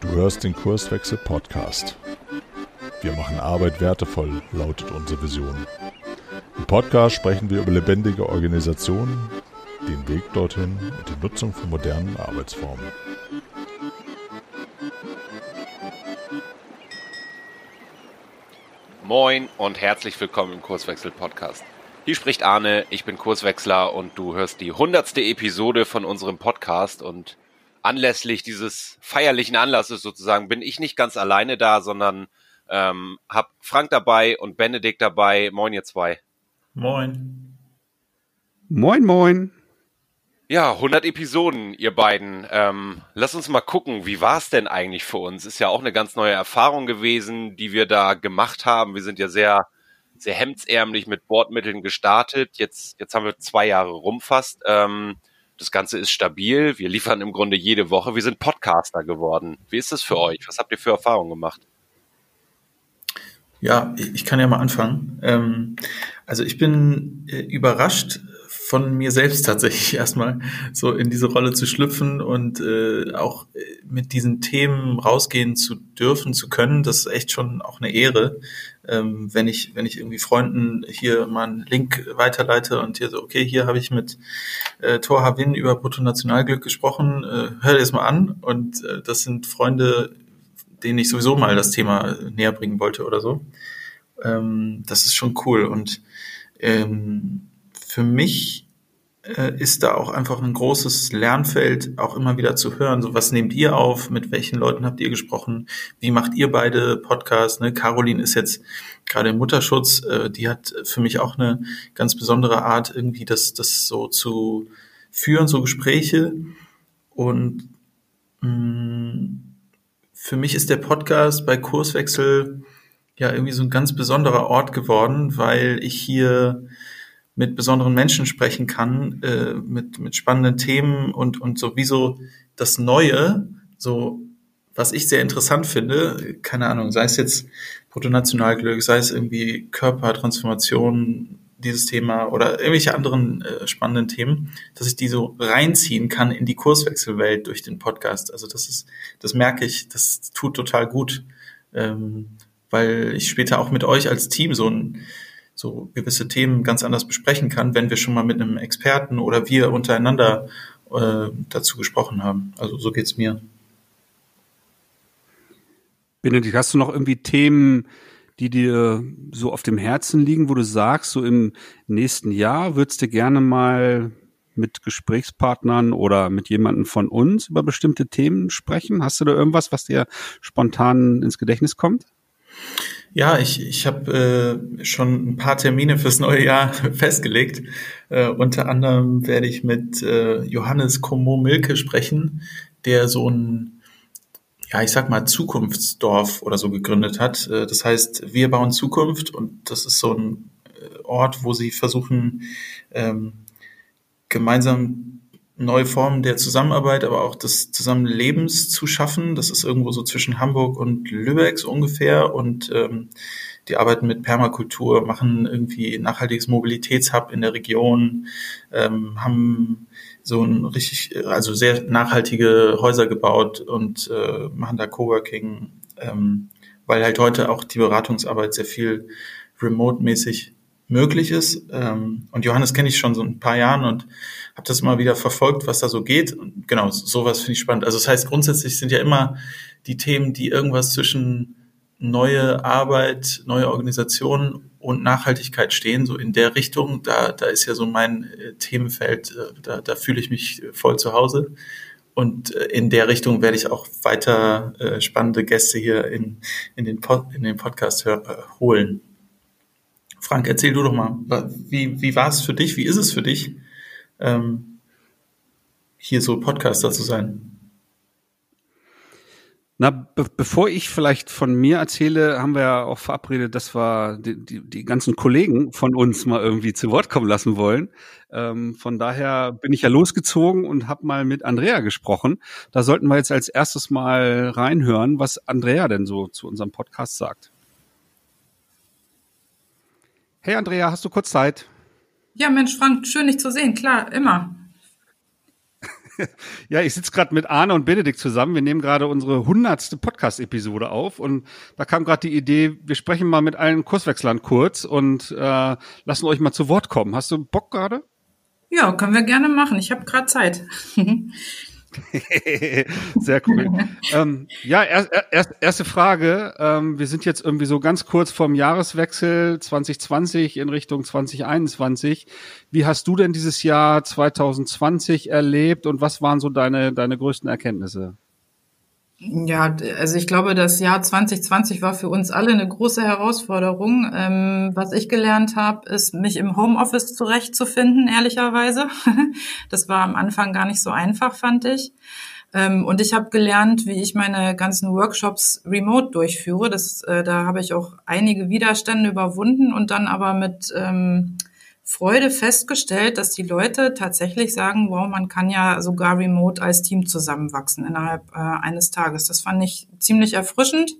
Du hörst den Kurswechsel Podcast. Wir machen Arbeit wertevoll, lautet unsere Vision. Im Podcast sprechen wir über lebendige Organisationen, den Weg dorthin und die Nutzung von modernen Arbeitsformen. Moin und herzlich willkommen im Kurswechsel Podcast. Hier spricht Arne, ich bin Kurswechsler und du hörst die hundertste Episode von unserem Podcast und anlässlich dieses feierlichen Anlasses sozusagen bin ich nicht ganz alleine da, sondern ähm, hab Frank dabei und Benedikt dabei. Moin ihr zwei. Moin. Moin, moin. Ja, 100 Episoden, ihr beiden. Ähm, lass uns mal gucken, wie war es denn eigentlich für uns? Ist ja auch eine ganz neue Erfahrung gewesen, die wir da gemacht haben. Wir sind ja sehr, sehr hemdsärmlich mit Bordmitteln gestartet. Jetzt, jetzt haben wir zwei Jahre rumfasst. Ähm, das Ganze ist stabil. Wir liefern im Grunde jede Woche. Wir sind Podcaster geworden. Wie ist das für euch? Was habt ihr für Erfahrungen gemacht? Ja, ich kann ja mal anfangen. Ähm, also ich bin äh, überrascht, von mir selbst tatsächlich erstmal so in diese Rolle zu schlüpfen und äh, auch äh, mit diesen Themen rausgehen zu dürfen, zu können, das ist echt schon auch eine Ehre. Ähm, wenn ich, wenn ich irgendwie Freunden hier mal einen Link weiterleite und hier so, okay, hier habe ich mit äh, Thor Havin über Bruttonationalglück gesprochen, äh, hör dir das mal an. Und äh, das sind Freunde, denen ich sowieso mal das Thema näher bringen wollte oder so. Ähm, das ist schon cool. Und ähm, für mich ist da auch einfach ein großes Lernfeld, auch immer wieder zu hören. So, was nehmt ihr auf? Mit welchen Leuten habt ihr gesprochen? Wie macht ihr beide Podcasts? Ne? Caroline ist jetzt gerade im Mutterschutz. Äh, die hat für mich auch eine ganz besondere Art, irgendwie das, das so zu führen, so Gespräche. Und mh, mm, für mich ist der Podcast bei Kurswechsel ja irgendwie so ein ganz besonderer Ort geworden, weil ich hier mit besonderen Menschen sprechen kann, äh, mit, mit spannenden Themen und, und sowieso das Neue, so was ich sehr interessant finde, keine Ahnung, sei es jetzt Bruttonationalglück, sei es irgendwie Körpertransformation, dieses Thema oder irgendwelche anderen äh, spannenden Themen, dass ich die so reinziehen kann in die Kurswechselwelt durch den Podcast. Also das ist, das merke ich, das tut total gut, ähm, weil ich später auch mit euch als Team so ein so gewisse Themen ganz anders besprechen kann, wenn wir schon mal mit einem Experten oder wir untereinander äh, dazu gesprochen haben. Also so geht's mir. Benedikt, hast du noch irgendwie Themen, die dir so auf dem Herzen liegen, wo du sagst, so im nächsten Jahr würdest du gerne mal mit Gesprächspartnern oder mit jemandem von uns über bestimmte Themen sprechen? Hast du da irgendwas, was dir spontan ins Gedächtnis kommt? Ja, ich, ich habe äh, schon ein paar Termine fürs neue Jahr festgelegt. Äh, unter anderem werde ich mit äh, Johannes Komo-Milke sprechen, der so ein, ja, ich sag mal, Zukunftsdorf oder so gegründet hat. Äh, das heißt, wir bauen Zukunft und das ist so ein äh, Ort, wo sie versuchen, ähm, gemeinsam neue Formen der Zusammenarbeit, aber auch des Zusammenlebens zu schaffen. Das ist irgendwo so zwischen Hamburg und Lübeck so ungefähr. Und ähm, die arbeiten mit Permakultur, machen irgendwie nachhaltiges Mobilitätshub in der Region, ähm, haben so ein richtig, also sehr nachhaltige Häuser gebaut und äh, machen da Coworking, ähm, weil halt heute auch die Beratungsarbeit sehr viel remote-mäßig möglich ist. Ähm, und Johannes kenne ich schon so ein paar Jahren und habe das mal wieder verfolgt, was da so geht. Und genau, sowas finde ich spannend. Also das heißt, grundsätzlich sind ja immer die Themen, die irgendwas zwischen neue Arbeit, neue Organisation und Nachhaltigkeit stehen, so in der Richtung. Da, da ist ja so mein äh, Themenfeld, äh, da, da fühle ich mich voll zu Hause. Und äh, in der Richtung werde ich auch weiter äh, spannende Gäste hier in, in, den, Pod, in den Podcast hör, äh, holen. Frank, erzähl du doch mal, wie, wie war es für dich? Wie ist es für dich, ähm, hier so Podcaster zu sein? Na, be bevor ich vielleicht von mir erzähle, haben wir ja auch verabredet, dass wir die, die, die ganzen Kollegen von uns mal irgendwie zu Wort kommen lassen wollen. Ähm, von daher bin ich ja losgezogen und habe mal mit Andrea gesprochen. Da sollten wir jetzt als erstes mal reinhören, was Andrea denn so zu unserem Podcast sagt. Hey Andrea, hast du kurz Zeit? Ja, Mensch, Frank, schön dich zu sehen. Klar, immer. Ja, ich sitze gerade mit Arne und Benedikt zusammen. Wir nehmen gerade unsere hundertste Podcast-Episode auf und da kam gerade die Idee, wir sprechen mal mit allen Kurswechslern kurz und äh, lassen euch mal zu Wort kommen. Hast du Bock gerade? Ja, können wir gerne machen. Ich habe gerade Zeit. Sehr cool. ähm, ja, er, er, erste Frage. Ähm, wir sind jetzt irgendwie so ganz kurz vorm Jahreswechsel 2020 in Richtung 2021. Wie hast du denn dieses Jahr 2020 erlebt und was waren so deine, deine größten Erkenntnisse? Ja, also ich glaube, das Jahr 2020 war für uns alle eine große Herausforderung. Ähm, was ich gelernt habe, ist, mich im Homeoffice zurechtzufinden, ehrlicherweise. Das war am Anfang gar nicht so einfach, fand ich. Ähm, und ich habe gelernt, wie ich meine ganzen Workshops remote durchführe. Das, äh, da habe ich auch einige Widerstände überwunden und dann aber mit ähm, Freude festgestellt, dass die Leute tatsächlich sagen, wow, man kann ja sogar remote als Team zusammenwachsen innerhalb äh, eines Tages. Das fand ich ziemlich erfrischend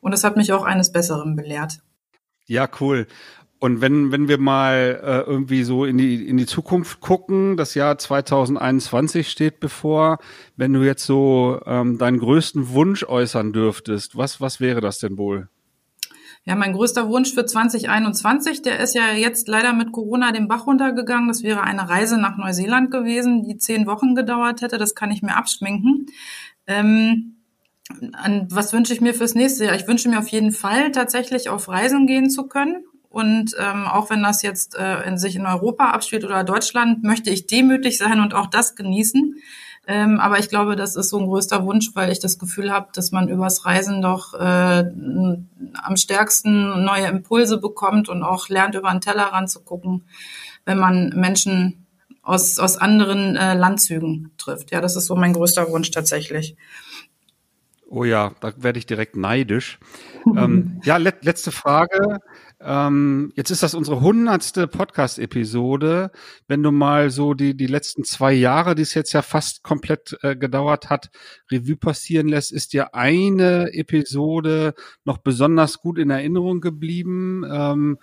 und das hat mich auch eines Besseren belehrt. Ja, cool. Und wenn, wenn wir mal äh, irgendwie so in die, in die Zukunft gucken, das Jahr 2021 steht bevor, wenn du jetzt so ähm, deinen größten Wunsch äußern dürftest, was, was wäre das denn wohl? Ja, mein größter Wunsch für 2021, der ist ja jetzt leider mit Corona den Bach runtergegangen. Das wäre eine Reise nach Neuseeland gewesen, die zehn Wochen gedauert hätte. Das kann ich mir abschminken. Ähm, was wünsche ich mir fürs nächste Jahr? Ich wünsche mir auf jeden Fall tatsächlich auf Reisen gehen zu können. Und ähm, auch wenn das jetzt äh, in sich in Europa abspielt oder Deutschland, möchte ich demütig sein und auch das genießen. Ähm, aber ich glaube, das ist so ein größter Wunsch, weil ich das Gefühl habe, dass man übers Reisen doch äh, am stärksten neue Impulse bekommt und auch lernt, über einen Teller ranzugucken, wenn man Menschen aus, aus anderen äh, Landzügen trifft. Ja, das ist so mein größter Wunsch tatsächlich. Oh ja, da werde ich direkt neidisch. ähm, ja, let, letzte Frage. Ähm, jetzt ist das unsere hundertste Podcast-Episode. Wenn du mal so die, die letzten zwei Jahre, die es jetzt ja fast komplett äh, gedauert hat, Revue passieren lässt, ist dir eine Episode noch besonders gut in Erinnerung geblieben? Ähm,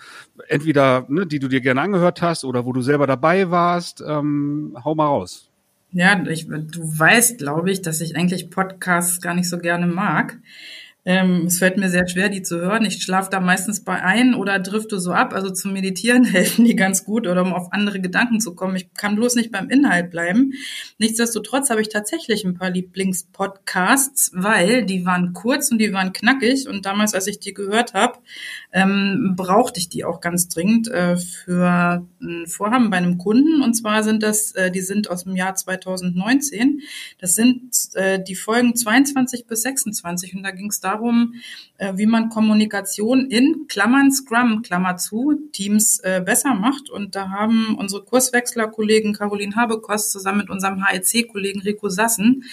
entweder, ne, die du dir gerne angehört hast oder wo du selber dabei warst. Ähm, hau mal raus. Ja, ich, du weißt, glaube ich, dass ich eigentlich Podcasts gar nicht so gerne mag. Ähm, es fällt mir sehr schwer, die zu hören. Ich schlafe da meistens bei ein oder drifte so ab. Also zum Meditieren helfen die ganz gut oder um auf andere Gedanken zu kommen. Ich kann bloß nicht beim Inhalt bleiben. Nichtsdestotrotz habe ich tatsächlich ein paar Lieblingspodcasts, weil die waren kurz und die waren knackig. Und damals, als ich die gehört habe, ähm, brauchte ich die auch ganz dringend äh, für ein Vorhaben bei einem Kunden. Und zwar sind das, äh, die sind aus dem Jahr 2019. Das sind äh, die Folgen 22 bis 26. Und da ging es darum, darum, äh, wie man Kommunikation in Klammern Scrum, Klammer zu, Teams äh, besser macht. Und da haben unsere Kurswechsler-Kollegen Caroline Habekost zusammen mit unserem HEC-Kollegen Rico Sassen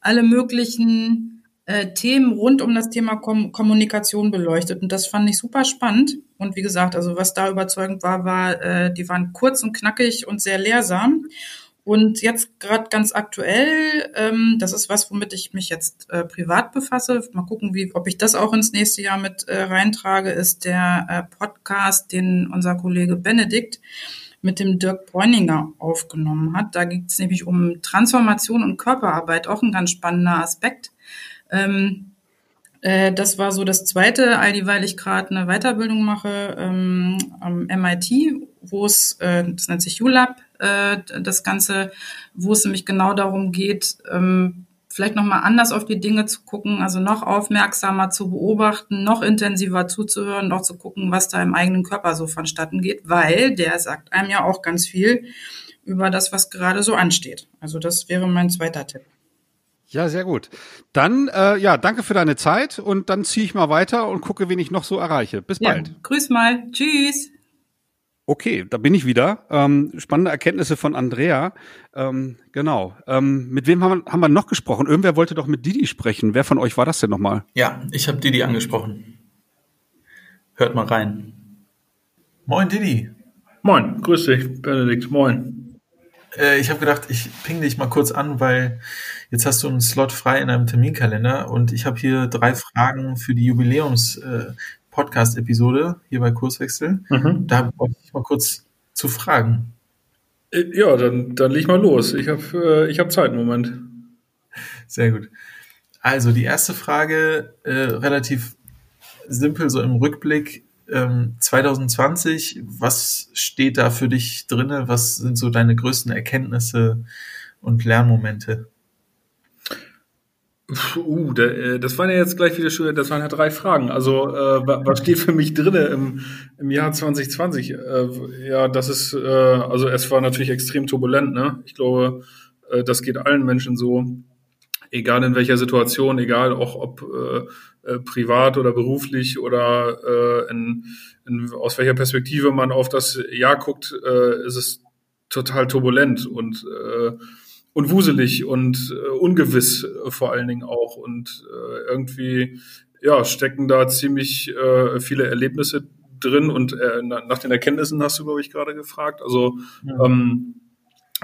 alle möglichen äh, Themen rund um das Thema Kom Kommunikation beleuchtet. Und das fand ich super spannend. Und wie gesagt, also was da überzeugend war, war, die waren kurz und knackig und sehr lehrsam. Und jetzt gerade ganz aktuell, ähm, das ist was, womit ich mich jetzt äh, privat befasse. Mal gucken, wie, ob ich das auch ins nächste Jahr mit äh, reintrage, ist der äh, Podcast, den unser Kollege Benedikt mit dem Dirk Bräuninger aufgenommen hat. Da geht es nämlich um Transformation und Körperarbeit, auch ein ganz spannender Aspekt. Ähm, äh, das war so das Zweite, all dieweil ich gerade eine Weiterbildung mache ähm, am MIT, wo es, äh, das nennt sich ULab, äh, das Ganze, wo es nämlich genau darum geht, ähm, vielleicht nochmal anders auf die Dinge zu gucken, also noch aufmerksamer zu beobachten, noch intensiver zuzuhören, noch zu gucken, was da im eigenen Körper so vonstatten geht, weil der sagt einem ja auch ganz viel über das, was gerade so ansteht. Also das wäre mein zweiter Tipp. Ja, sehr gut. Dann, äh, ja, danke für deine Zeit und dann ziehe ich mal weiter und gucke, wen ich noch so erreiche. Bis ja, bald. Grüß mal. Tschüss. Okay, da bin ich wieder. Ähm, spannende Erkenntnisse von Andrea. Ähm, genau. Ähm, mit wem haben wir, haben wir noch gesprochen? Irgendwer wollte doch mit Didi sprechen. Wer von euch war das denn nochmal? Ja, ich habe Didi angesprochen. Hört mal rein. Moin, Didi. Moin, grüß dich, Benedikt. Moin. Äh, ich habe gedacht, ich ping dich mal kurz an, weil jetzt hast du einen Slot frei in einem Terminkalender und ich habe hier drei Fragen für die Jubiläums. Äh, Podcast-Episode hier bei Kurswechsel. Mhm. Da wollte ich mal kurz zu fragen. Äh, ja, dann, dann leg mal los. Ich habe äh, ich hab Zeit im Moment. Sehr gut. Also die erste Frage, äh, relativ simpel, so im Rückblick. Ähm, 2020, was steht da für dich drinne? Was sind so deine größten Erkenntnisse und Lernmomente? Uh, das waren ja jetzt gleich wieder schon, das waren ja drei Fragen. Also, äh, was steht für mich drinne im, im Jahr 2020? Äh, ja, das ist, äh, also es war natürlich extrem turbulent, ne? Ich glaube, äh, das geht allen Menschen so, egal in welcher Situation, egal auch ob äh, privat oder beruflich oder in, in, aus welcher Perspektive man auf das Jahr guckt, ist es total turbulent und und wuselig und äh, ungewiss äh, vor allen Dingen auch. Und äh, irgendwie ja, stecken da ziemlich äh, viele Erlebnisse drin. Und äh, nach den Erkenntnissen hast du, glaube ich, gerade gefragt. Also ja. ähm,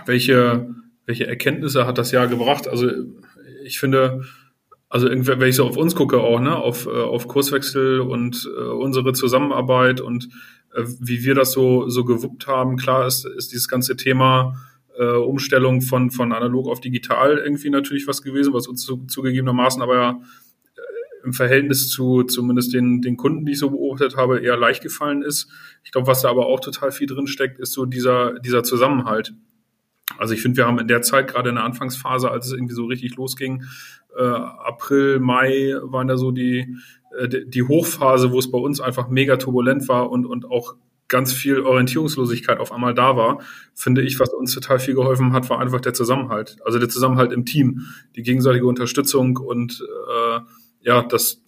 welche, welche Erkenntnisse hat das Jahr gebracht? Also ich finde, also wenn ich so auf uns gucke auch, ne, auf, auf Kurswechsel und unsere Zusammenarbeit und wie wir das so, so gewuppt haben, klar ist, ist dieses ganze Thema äh, Umstellung von, von analog auf digital irgendwie natürlich was gewesen, was uns zu, zugegebenermaßen aber ja äh, im Verhältnis zu zumindest den, den Kunden, die ich so beobachtet habe, eher leicht gefallen ist. Ich glaube, was da aber auch total viel drin steckt, ist so dieser, dieser Zusammenhalt. Also ich finde, wir haben in der Zeit, gerade in der Anfangsphase, als es irgendwie so richtig losging, äh, April, Mai waren da so die, äh, die Hochphase, wo es bei uns einfach mega turbulent war und, und auch ganz viel Orientierungslosigkeit auf einmal da war, finde ich, was uns total viel geholfen hat, war einfach der Zusammenhalt. Also der Zusammenhalt im Team, die gegenseitige Unterstützung und äh, ja, das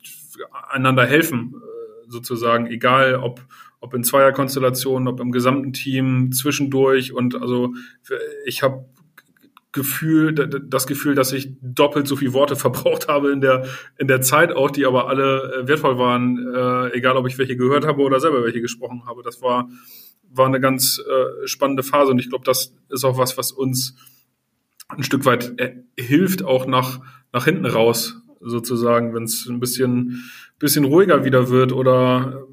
einander helfen äh, sozusagen, egal ob ob in Zweierkonstellationen, ob im gesamten Team, zwischendurch und also ich habe Gefühl, das Gefühl, dass ich doppelt so viele Worte verbraucht habe in der, in der Zeit auch, die aber alle äh, wertvoll waren, äh, egal ob ich welche gehört habe oder selber welche gesprochen habe. Das war, war eine ganz äh, spannende Phase und ich glaube, das ist auch was, was uns ein Stück weit äh, hilft, auch nach, nach hinten raus, sozusagen, wenn es ein bisschen, bisschen ruhiger wieder wird oder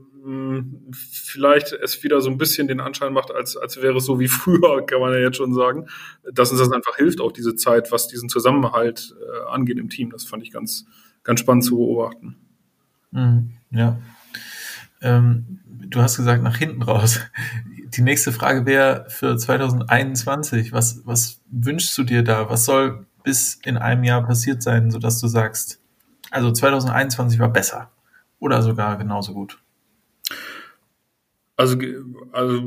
vielleicht es wieder so ein bisschen den Anschein macht, als, als wäre es so wie früher, kann man ja jetzt schon sagen, dass uns das einfach hilft, auch diese Zeit, was diesen Zusammenhalt äh, angeht im Team. Das fand ich ganz, ganz spannend zu beobachten. Mhm, ja. Ähm, du hast gesagt, nach hinten raus. Die nächste Frage wäre für 2021. Was, was wünschst du dir da? Was soll bis in einem Jahr passiert sein, sodass du sagst, also 2021 war besser oder sogar genauso gut? Also, also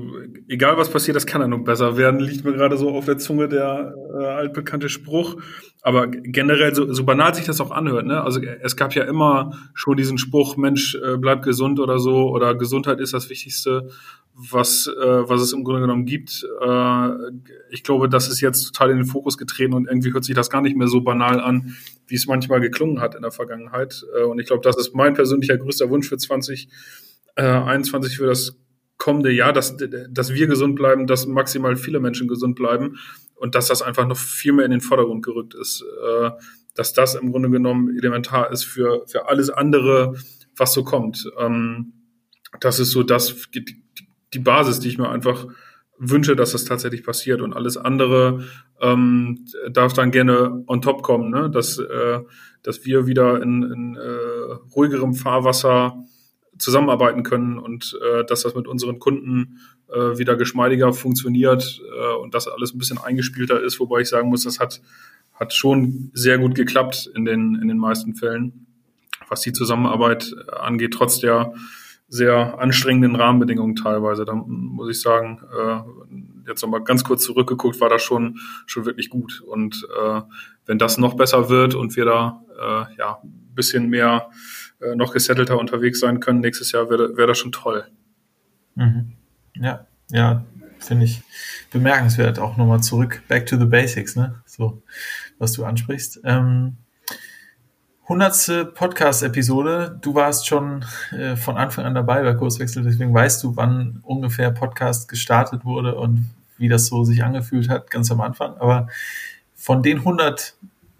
egal was passiert, das kann ja nur besser werden, liegt mir gerade so auf der Zunge der äh, altbekannte Spruch. Aber generell, so, so banal sich das auch anhört, ne? Also es gab ja immer schon diesen Spruch, Mensch, äh, bleib gesund oder so, oder Gesundheit ist das Wichtigste, was, äh, was es im Grunde genommen gibt. Äh, ich glaube, das ist jetzt total in den Fokus getreten und irgendwie hört sich das gar nicht mehr so banal an, wie es manchmal geklungen hat in der Vergangenheit. Äh, und ich glaube, das ist mein persönlicher größter Wunsch für 2021 für das kommende Jahr, dass, dass wir gesund bleiben, dass maximal viele Menschen gesund bleiben und dass das einfach noch viel mehr in den Vordergrund gerückt ist. Äh, dass das im Grunde genommen elementar ist für, für alles andere, was so kommt. Ähm, das ist so das, die, die Basis, die ich mir einfach wünsche, dass das tatsächlich passiert. Und alles andere ähm, darf dann gerne on top kommen, ne? dass, äh, dass wir wieder in, in äh, ruhigerem Fahrwasser zusammenarbeiten können und äh, dass das mit unseren Kunden äh, wieder geschmeidiger funktioniert äh, und das alles ein bisschen eingespielter ist, wobei ich sagen muss, das hat, hat schon sehr gut geklappt in den, in den meisten Fällen, was die Zusammenarbeit äh, angeht, trotz der sehr anstrengenden Rahmenbedingungen teilweise. Da muss ich sagen, äh, jetzt nochmal ganz kurz zurückgeguckt, war das schon, schon wirklich gut. Und äh, wenn das noch besser wird und wir da äh, ja, ein bisschen mehr äh, noch gesettelter unterwegs sein können nächstes Jahr, wäre wär das schon toll. Mhm. Ja, ja, finde ich bemerkenswert. Auch nochmal zurück, back to the basics, ne? So, was du ansprichst. Ähm, hundertste Podcast-Episode. Du warst schon äh, von Anfang an dabei bei Kurswechsel, deswegen weißt du, wann ungefähr Podcast gestartet wurde und wie das so sich angefühlt hat, ganz am Anfang. Aber von den 100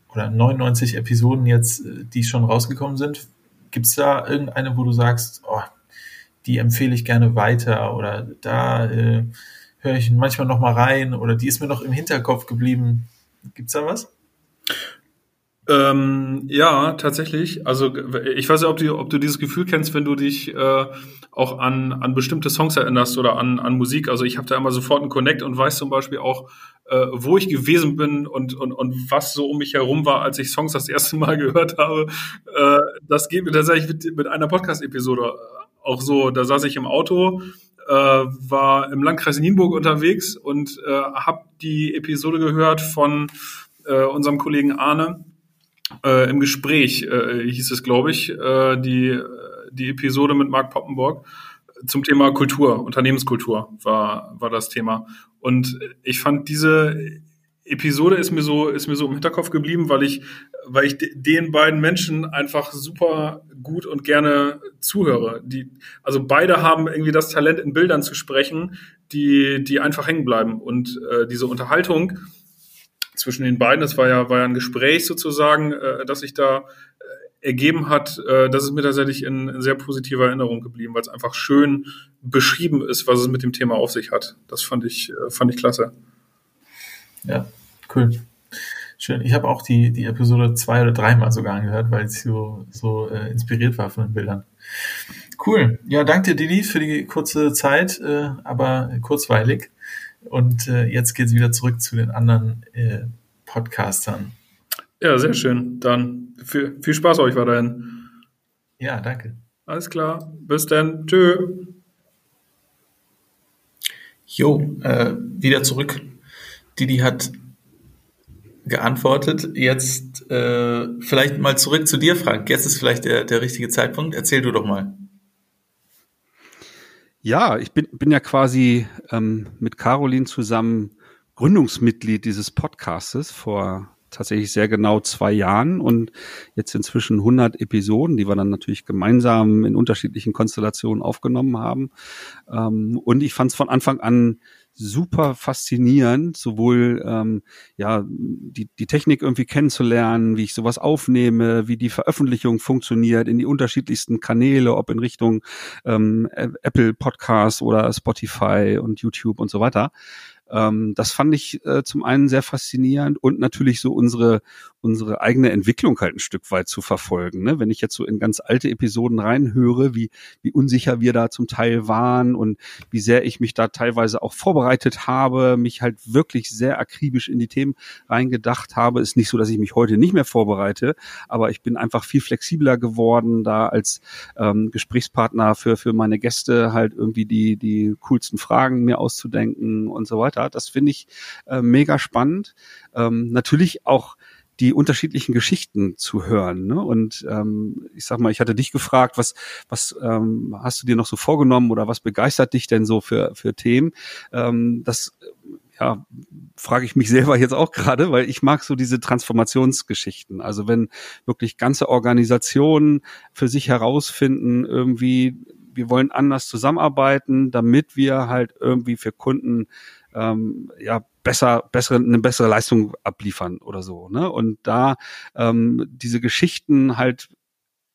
oder 99 Episoden jetzt, äh, die schon rausgekommen sind, Gibt es da irgendeine, wo du sagst, oh, die empfehle ich gerne weiter oder da äh, höre ich manchmal noch mal rein oder die ist mir noch im Hinterkopf geblieben. Gibt's da was? Ähm, ja, tatsächlich. Also ich weiß nicht, ob du, ob du dieses Gefühl kennst, wenn du dich äh, auch an, an bestimmte Songs erinnerst oder an, an Musik. Also ich habe da immer sofort einen Connect und weiß zum Beispiel auch, äh, wo ich gewesen bin und, und, und was so um mich herum war, als ich Songs das erste Mal gehört habe. Äh, das geht mir tatsächlich mit, mit einer Podcast-Episode auch so. Da saß ich im Auto, äh, war im Landkreis Nienburg unterwegs und äh, habe die Episode gehört von äh, unserem Kollegen Arne äh, im Gespräch, äh, hieß es, glaube ich, äh, die, die Episode mit Marc Poppenborg zum Thema Kultur, Unternehmenskultur war, war das Thema. Und ich fand diese Episode ist mir so, ist mir so im Hinterkopf geblieben, weil ich, weil ich den beiden Menschen einfach super gut und gerne zuhöre. Die, also beide haben irgendwie das Talent, in Bildern zu sprechen, die, die einfach hängen bleiben. Und äh, diese Unterhaltung, zwischen den beiden. Das war ja, war ja ein Gespräch sozusagen, äh, das sich da äh, ergeben hat. Äh, das ist mir tatsächlich in, in sehr positiver Erinnerung geblieben, weil es einfach schön beschrieben ist, was es mit dem Thema auf sich hat. Das fand ich, äh, fand ich klasse. Ja, cool. Schön. Ich habe auch die, die Episode zwei oder dreimal sogar angehört, weil ich so, so äh, inspiriert war von den Bildern. Cool. Ja, danke dir, Didi, für die kurze Zeit, äh, aber kurzweilig. Und äh, jetzt geht es wieder zurück zu den anderen äh, Podcastern. Ja, sehr schön. Dann viel, viel Spaß euch weiterhin. Ja, danke. Alles klar. Bis dann. Tschö. Jo, äh, wieder zurück. Didi hat geantwortet. Jetzt äh, vielleicht mal zurück zu dir, Frank. Jetzt ist vielleicht der, der richtige Zeitpunkt. Erzähl du doch mal. Ja, ich bin, bin ja quasi ähm, mit Caroline zusammen Gründungsmitglied dieses Podcastes vor tatsächlich sehr genau zwei Jahren und jetzt inzwischen 100 Episoden, die wir dann natürlich gemeinsam in unterschiedlichen Konstellationen aufgenommen haben. Ähm, und ich fand es von Anfang an super faszinierend, sowohl ähm, ja die, die Technik irgendwie kennenzulernen, wie ich sowas aufnehme, wie die Veröffentlichung funktioniert in die unterschiedlichsten Kanäle, ob in Richtung ähm, Apple Podcast oder Spotify und YouTube und so weiter. Ähm, das fand ich äh, zum einen sehr faszinierend und natürlich so unsere unsere eigene Entwicklung halt ein Stück weit zu verfolgen. Ne? Wenn ich jetzt so in ganz alte Episoden reinhöre, wie wie unsicher wir da zum Teil waren und wie sehr ich mich da teilweise auch vorbereitet habe, mich halt wirklich sehr akribisch in die Themen reingedacht habe, ist nicht so, dass ich mich heute nicht mehr vorbereite, aber ich bin einfach viel flexibler geworden, da als ähm, Gesprächspartner für für meine Gäste halt irgendwie die die coolsten Fragen mir auszudenken und so weiter hat. Das finde ich äh, mega spannend. Ähm, natürlich auch die unterschiedlichen Geschichten zu hören. Ne? Und ähm, ich sag mal, ich hatte dich gefragt, was, was ähm, hast du dir noch so vorgenommen oder was begeistert dich denn so für, für Themen? Ähm, das ja, frage ich mich selber jetzt auch gerade, weil ich mag so diese Transformationsgeschichten. Also wenn wirklich ganze Organisationen für sich herausfinden, irgendwie, wir wollen anders zusammenarbeiten, damit wir halt irgendwie für Kunden ähm, ja besser, bessere, eine bessere Leistung abliefern oder so. Ne? Und da ähm, diese Geschichten halt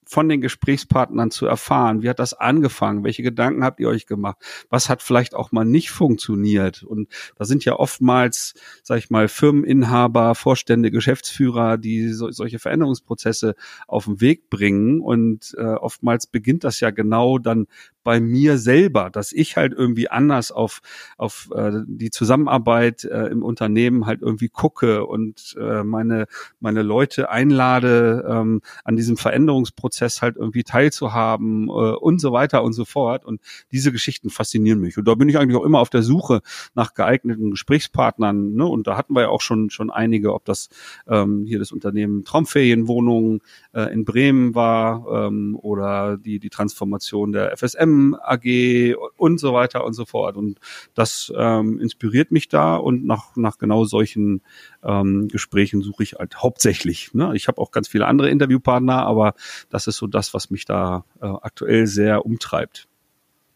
von den Gesprächspartnern zu erfahren. Wie hat das angefangen? Welche Gedanken habt ihr euch gemacht? Was hat vielleicht auch mal nicht funktioniert? Und da sind ja oftmals, sag ich mal, Firmeninhaber, Vorstände, Geschäftsführer, die so, solche Veränderungsprozesse auf den Weg bringen. Und äh, oftmals beginnt das ja genau dann bei mir selber, dass ich halt irgendwie anders auf, auf äh, die Zusammenarbeit äh, im Unternehmen halt irgendwie gucke und äh, meine, meine Leute einlade, ähm, an diesem Veränderungsprozess halt irgendwie teilzuhaben äh, und so weiter und so fort. Und diese Geschichten faszinieren mich. Und da bin ich eigentlich auch immer auf der Suche nach geeigneten Gesprächspartnern. Ne? Und da hatten wir ja auch schon, schon einige, ob das ähm, hier das Unternehmen Traumferienwohnungen äh, in Bremen war ähm, oder die, die Transformation der FSM AG und so weiter und so fort. Und das ähm, inspiriert mich da und nach, nach genau solchen ähm, Gesprächen suche ich halt hauptsächlich. Ne? Ich habe auch ganz viele andere Interviewpartner, aber das ist so das, was mich da äh, aktuell sehr umtreibt.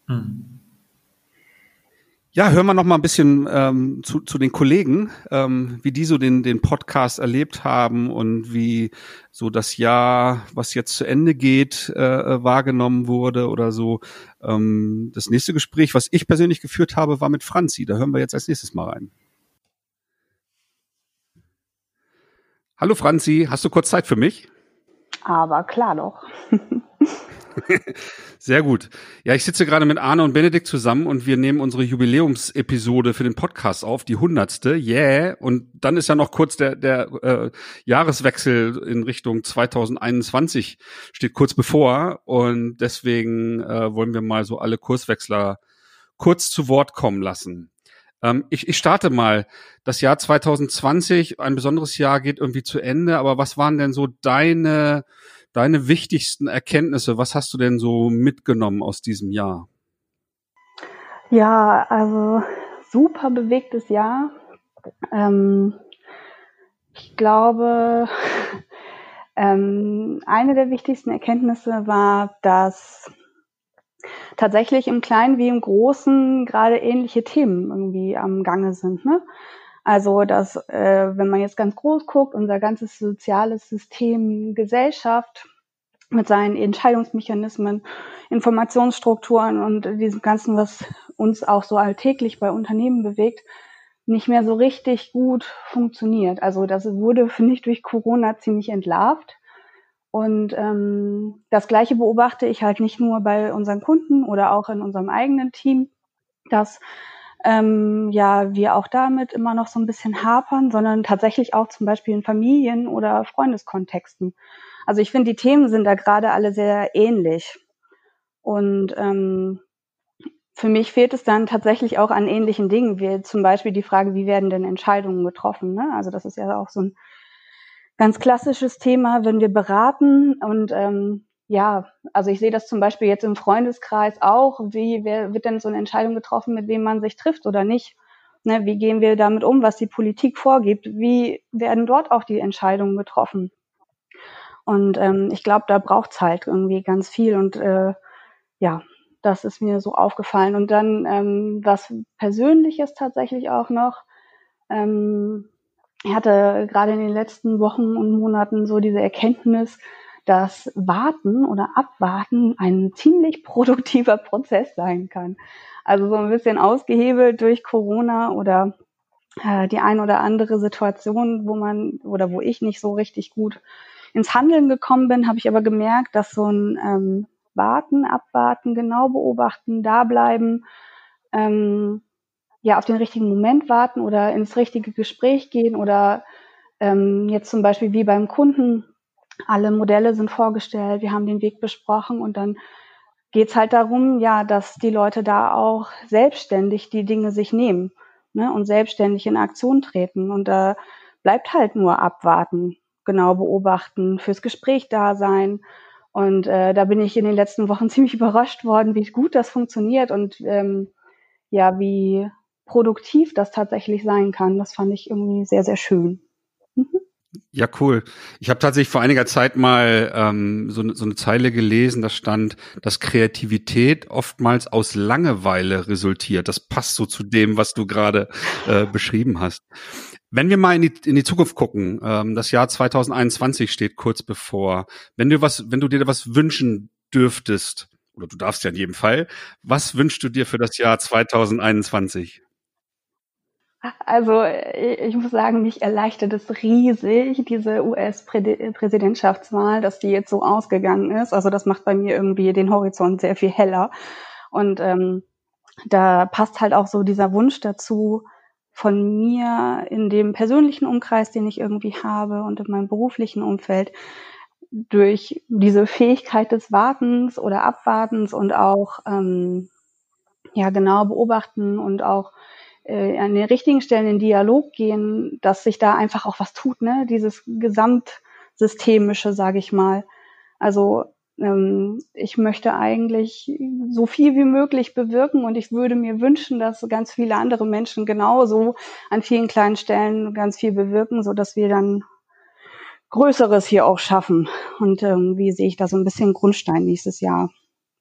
Hm. Ja, hören wir noch mal ein bisschen ähm, zu, zu den Kollegen, ähm, wie die so den, den Podcast erlebt haben und wie so das Jahr, was jetzt zu Ende geht, äh, wahrgenommen wurde oder so. Ähm, das nächste Gespräch, was ich persönlich geführt habe, war mit Franzi. Da hören wir jetzt als nächstes mal rein. Hallo Franzi, hast du kurz Zeit für mich? Aber klar doch. Sehr gut. Ja, ich sitze gerade mit Arne und Benedikt zusammen und wir nehmen unsere Jubiläumsepisode für den Podcast auf, die hundertste. Yeah. Und dann ist ja noch kurz der, der äh, Jahreswechsel in Richtung 2021 steht kurz bevor. Und deswegen äh, wollen wir mal so alle Kurswechsler kurz zu Wort kommen lassen. Ähm, ich, ich starte mal. Das Jahr 2020, ein besonderes Jahr, geht irgendwie zu Ende. Aber was waren denn so deine deine wichtigsten Erkenntnisse? Was hast du denn so mitgenommen aus diesem Jahr? Ja, also super bewegtes Jahr. Ähm, ich glaube, ähm, eine der wichtigsten Erkenntnisse war, dass tatsächlich im Kleinen wie im Großen gerade ähnliche Themen irgendwie am Gange sind. Ne? Also, dass, äh, wenn man jetzt ganz groß guckt, unser ganzes soziales System, Gesellschaft mit seinen Entscheidungsmechanismen, Informationsstrukturen und diesem Ganzen, was uns auch so alltäglich bei Unternehmen bewegt, nicht mehr so richtig gut funktioniert. Also das wurde, finde ich, durch Corona ziemlich entlarvt. Und ähm, das Gleiche beobachte ich halt nicht nur bei unseren Kunden oder auch in unserem eigenen Team, dass ähm, ja wir auch damit immer noch so ein bisschen hapern, sondern tatsächlich auch zum Beispiel in Familien oder Freundeskontexten. Also ich finde, die Themen sind da gerade alle sehr ähnlich. Und ähm, für mich fehlt es dann tatsächlich auch an ähnlichen Dingen, wie zum Beispiel die Frage, wie werden denn Entscheidungen getroffen? Ne? Also das ist ja auch so ein ganz klassisches Thema, wenn wir beraten und ähm, ja, also ich sehe das zum Beispiel jetzt im Freundeskreis auch. Wie wer, wird denn so eine Entscheidung getroffen, mit wem man sich trifft oder nicht? Ne, wie gehen wir damit um, was die Politik vorgibt? Wie werden dort auch die Entscheidungen getroffen? Und ähm, ich glaube, da braucht's halt irgendwie ganz viel. Und äh, ja, das ist mir so aufgefallen. Und dann ähm, was Persönliches tatsächlich auch noch. Ähm, ich hatte gerade in den letzten Wochen und Monaten so diese Erkenntnis, dass Warten oder Abwarten ein ziemlich produktiver Prozess sein kann. Also so ein bisschen ausgehebelt durch Corona oder äh, die ein oder andere Situation, wo man oder wo ich nicht so richtig gut ins Handeln gekommen bin, habe ich aber gemerkt, dass so ein ähm, Warten, Abwarten, genau beobachten, da bleiben, ähm, ja, auf den richtigen Moment warten oder ins richtige Gespräch gehen oder ähm, jetzt zum Beispiel wie beim Kunden alle Modelle sind vorgestellt, wir haben den Weg besprochen und dann geht's halt darum, ja, dass die Leute da auch selbstständig die Dinge sich nehmen ne, und selbstständig in Aktion treten. Und da bleibt halt nur abwarten, genau beobachten, fürs Gespräch da sein. Und äh, da bin ich in den letzten Wochen ziemlich überrascht worden, wie gut das funktioniert und ähm, ja, wie produktiv das tatsächlich sein kann. Das fand ich irgendwie sehr, sehr schön. Mhm. Ja, cool. Ich habe tatsächlich vor einiger Zeit mal ähm, so, ne, so eine Zeile gelesen, da stand, dass Kreativität oftmals aus Langeweile resultiert. Das passt so zu dem, was du gerade äh, beschrieben hast. Wenn wir mal in die, in die Zukunft gucken, ähm, das Jahr 2021 steht kurz bevor. Wenn du was, wenn du dir was wünschen dürftest, oder du darfst ja in jedem Fall, was wünschst du dir für das Jahr 2021? Also ich muss sagen, mich erleichtert es riesig, diese US-Präsidentschaftswahl, dass die jetzt so ausgegangen ist. Also das macht bei mir irgendwie den Horizont sehr viel heller. Und ähm, da passt halt auch so dieser Wunsch dazu, von mir in dem persönlichen Umkreis, den ich irgendwie habe und in meinem beruflichen Umfeld, durch diese Fähigkeit des Wartens oder Abwartens und auch ähm, ja genau beobachten und auch äh, an den richtigen Stellen in Dialog gehen, dass sich da einfach auch was tut, ne? Dieses gesamtsystemische, sage ich mal. Also ähm, ich möchte eigentlich so viel wie möglich bewirken und ich würde mir wünschen, dass ganz viele andere Menschen genauso an vielen kleinen Stellen ganz viel bewirken, so dass wir dann Größeres hier auch schaffen. Und ähm, wie sehe ich da so ein bisschen Grundstein nächstes Jahr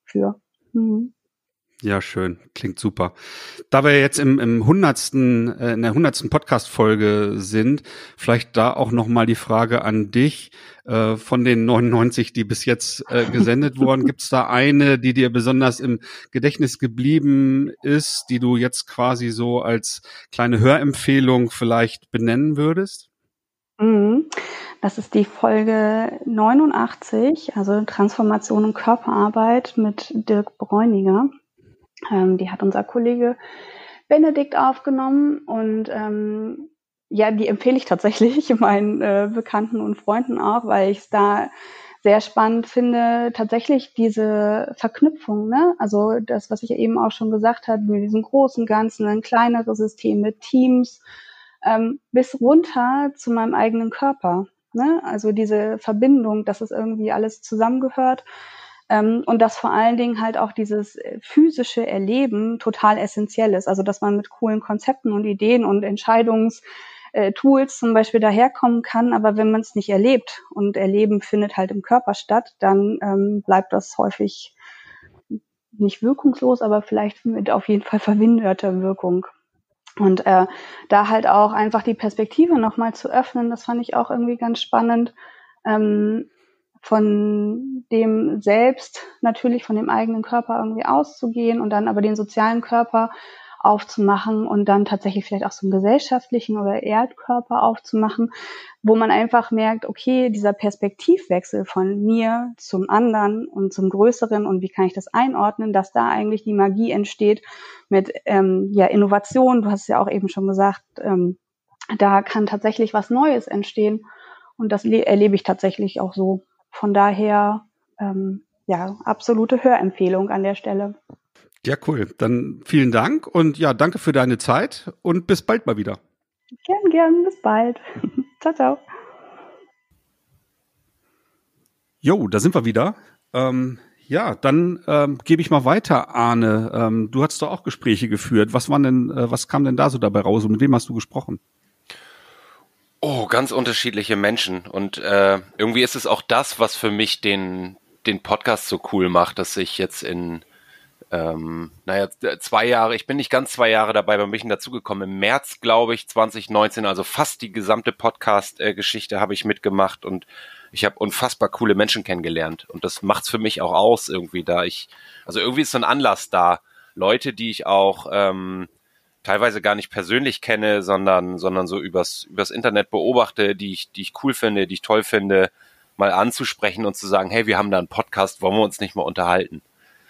für? Mhm. Ja, schön. Klingt super. Da wir jetzt im, im hundertsten, äh, in der hundertsten Podcast-Folge sind, vielleicht da auch nochmal die Frage an dich. Äh, von den 99, die bis jetzt äh, gesendet wurden, gibt es da eine, die dir besonders im Gedächtnis geblieben ist, die du jetzt quasi so als kleine Hörempfehlung vielleicht benennen würdest? Mhm. Das ist die Folge 89, also Transformation und Körperarbeit mit Dirk Bräuniger. Ähm, die hat unser Kollege Benedikt aufgenommen und ähm, ja, die empfehle ich tatsächlich meinen äh, Bekannten und Freunden auch, weil ich es da sehr spannend finde, tatsächlich diese Verknüpfung, ne? Also das, was ich eben auch schon gesagt habe, mit diesem großen Ganzen, ein kleineres System mit Teams, ähm, bis runter zu meinem eigenen Körper. Ne? Also diese Verbindung, dass es irgendwie alles zusammengehört. Ähm, und dass vor allen Dingen halt auch dieses äh, physische Erleben total essentiell ist. Also dass man mit coolen Konzepten und Ideen und Entscheidungstools äh, zum Beispiel daherkommen kann, aber wenn man es nicht erlebt und Erleben findet halt im Körper statt, dann ähm, bleibt das häufig nicht wirkungslos, aber vielleicht mit auf jeden Fall verminderter Wirkung. Und äh, da halt auch einfach die Perspektive nochmal zu öffnen, das fand ich auch irgendwie ganz spannend. Ähm, von dem Selbst natürlich von dem eigenen Körper irgendwie auszugehen und dann aber den sozialen Körper aufzumachen und dann tatsächlich vielleicht auch so einen gesellschaftlichen oder Erdkörper aufzumachen, wo man einfach merkt, okay, dieser Perspektivwechsel von mir zum anderen und zum Größeren und wie kann ich das einordnen, dass da eigentlich die Magie entsteht mit ähm, ja, Innovation. Du hast ja auch eben schon gesagt, ähm, da kann tatsächlich was Neues entstehen und das erlebe ich tatsächlich auch so. Von daher, ähm, ja, absolute Hörempfehlung an der Stelle. Ja, cool. Dann vielen Dank und ja, danke für deine Zeit und bis bald mal wieder. Gern, gern, bis bald. ciao, ciao. Jo, da sind wir wieder. Ähm, ja, dann ähm, gebe ich mal weiter, Arne. Ähm, du hast doch auch Gespräche geführt. Was waren denn, äh, was kam denn da so dabei raus und mit wem hast du gesprochen? Oh, ganz unterschiedliche Menschen. Und äh, irgendwie ist es auch das, was für mich den, den Podcast so cool macht, dass ich jetzt in, ähm, naja, zwei Jahre, ich bin nicht ganz zwei Jahre dabei bei mich dazugekommen. Im März, glaube ich, 2019, also fast die gesamte Podcast-Geschichte habe ich mitgemacht und ich habe unfassbar coole Menschen kennengelernt. Und das macht's für mich auch aus, irgendwie da ich, also irgendwie ist so ein Anlass da. Leute, die ich auch ähm, teilweise gar nicht persönlich kenne, sondern, sondern so übers, übers Internet beobachte, die ich, die ich cool finde, die ich toll finde, mal anzusprechen und zu sagen, hey, wir haben da einen Podcast, wollen wir uns nicht mal unterhalten?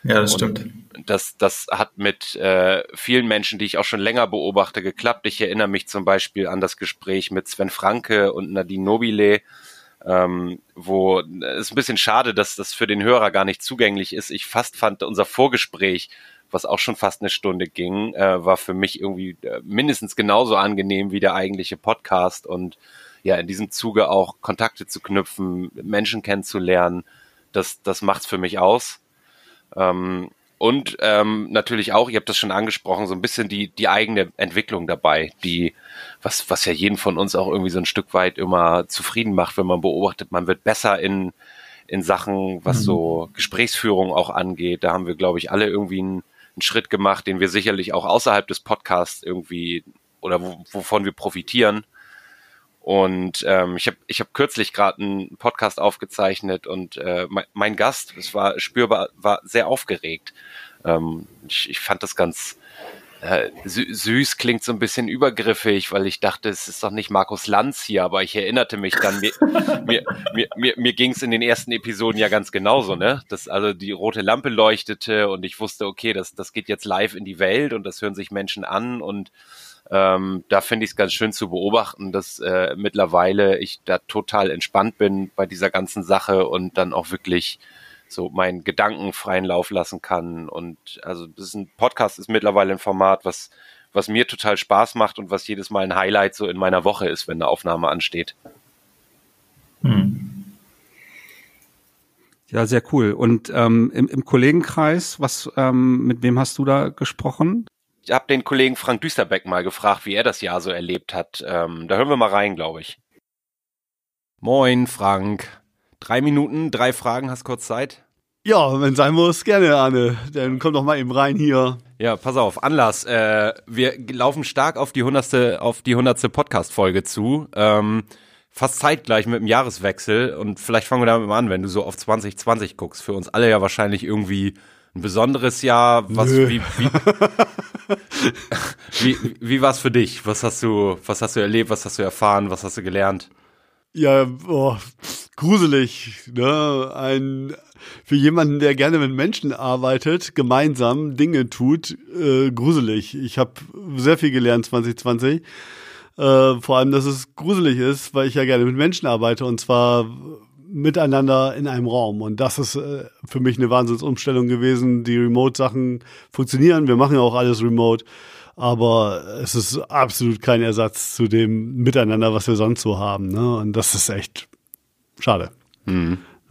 Ja, das und stimmt. Das, das hat mit äh, vielen Menschen, die ich auch schon länger beobachte, geklappt. Ich erinnere mich zum Beispiel an das Gespräch mit Sven Franke und Nadine Nobile, ähm, wo es ist ein bisschen schade, dass das für den Hörer gar nicht zugänglich ist. Ich fast fand unser Vorgespräch was auch schon fast eine Stunde ging, äh, war für mich irgendwie äh, mindestens genauso angenehm wie der eigentliche Podcast und ja, in diesem Zuge auch Kontakte zu knüpfen, Menschen kennenzulernen, das, das macht's für mich aus. Ähm, und ähm, natürlich auch, ihr habt das schon angesprochen, so ein bisschen die, die eigene Entwicklung dabei, die, was, was ja jeden von uns auch irgendwie so ein Stück weit immer zufrieden macht, wenn man beobachtet, man wird besser in, in Sachen, was mhm. so Gesprächsführung auch angeht. Da haben wir, glaube ich, alle irgendwie einen, einen Schritt gemacht, den wir sicherlich auch außerhalb des Podcasts irgendwie oder wovon wir profitieren. Und ähm, ich habe ich hab kürzlich gerade einen Podcast aufgezeichnet und äh, mein, mein Gast, es war spürbar, war sehr aufgeregt. Ähm, ich, ich fand das ganz, äh, süß klingt so ein bisschen übergriffig, weil ich dachte, es ist doch nicht Markus Lanz hier, aber ich erinnerte mich dann, mir, mir, mir, mir, mir ging es in den ersten Episoden ja ganz genauso, ne? Dass also die rote Lampe leuchtete und ich wusste, okay, das, das geht jetzt live in die Welt und das hören sich Menschen an und ähm, da finde ich es ganz schön zu beobachten, dass äh, mittlerweile ich da total entspannt bin bei dieser ganzen Sache und dann auch wirklich so meinen Gedanken freien Lauf lassen kann. Und also das ist ein Podcast ist mittlerweile ein Format, was, was mir total Spaß macht und was jedes Mal ein Highlight so in meiner Woche ist, wenn eine Aufnahme ansteht. Hm. Ja, sehr cool. Und ähm, im, im Kollegenkreis, was ähm, mit wem hast du da gesprochen? Ich habe den Kollegen Frank Düsterbeck mal gefragt, wie er das Jahr so erlebt hat. Ähm, da hören wir mal rein, glaube ich. Moin, Frank. Drei Minuten, drei Fragen, hast kurz Zeit? Ja, wenn sein muss, gerne, Arne. Dann komm doch mal eben rein hier. Ja, pass auf, Anlass. Äh, wir laufen stark auf die hundertste, auf die hundertste Podcast-Folge zu. Ähm, fast zeitgleich mit dem Jahreswechsel. Und vielleicht fangen wir damit mal an, wenn du so auf 2020 guckst. Für uns alle ja wahrscheinlich irgendwie ein besonderes Jahr. Was, Nö. wie, wie, wie, wie war's für dich? Was hast du, was hast du erlebt? Was hast du erfahren? Was hast du gelernt? Ja, oh, gruselig, ne? Ein für jemanden, der gerne mit Menschen arbeitet, gemeinsam Dinge tut, äh, gruselig. Ich habe sehr viel gelernt 2020. Äh, vor allem, dass es gruselig ist, weil ich ja gerne mit Menschen arbeite und zwar miteinander in einem Raum. Und das ist äh, für mich eine Wahnsinnsumstellung gewesen. Die Remote-Sachen funktionieren. Wir machen ja auch alles remote. Aber es ist absolut kein Ersatz zu dem Miteinander, was wir sonst so haben. Ne? Und das ist echt schade.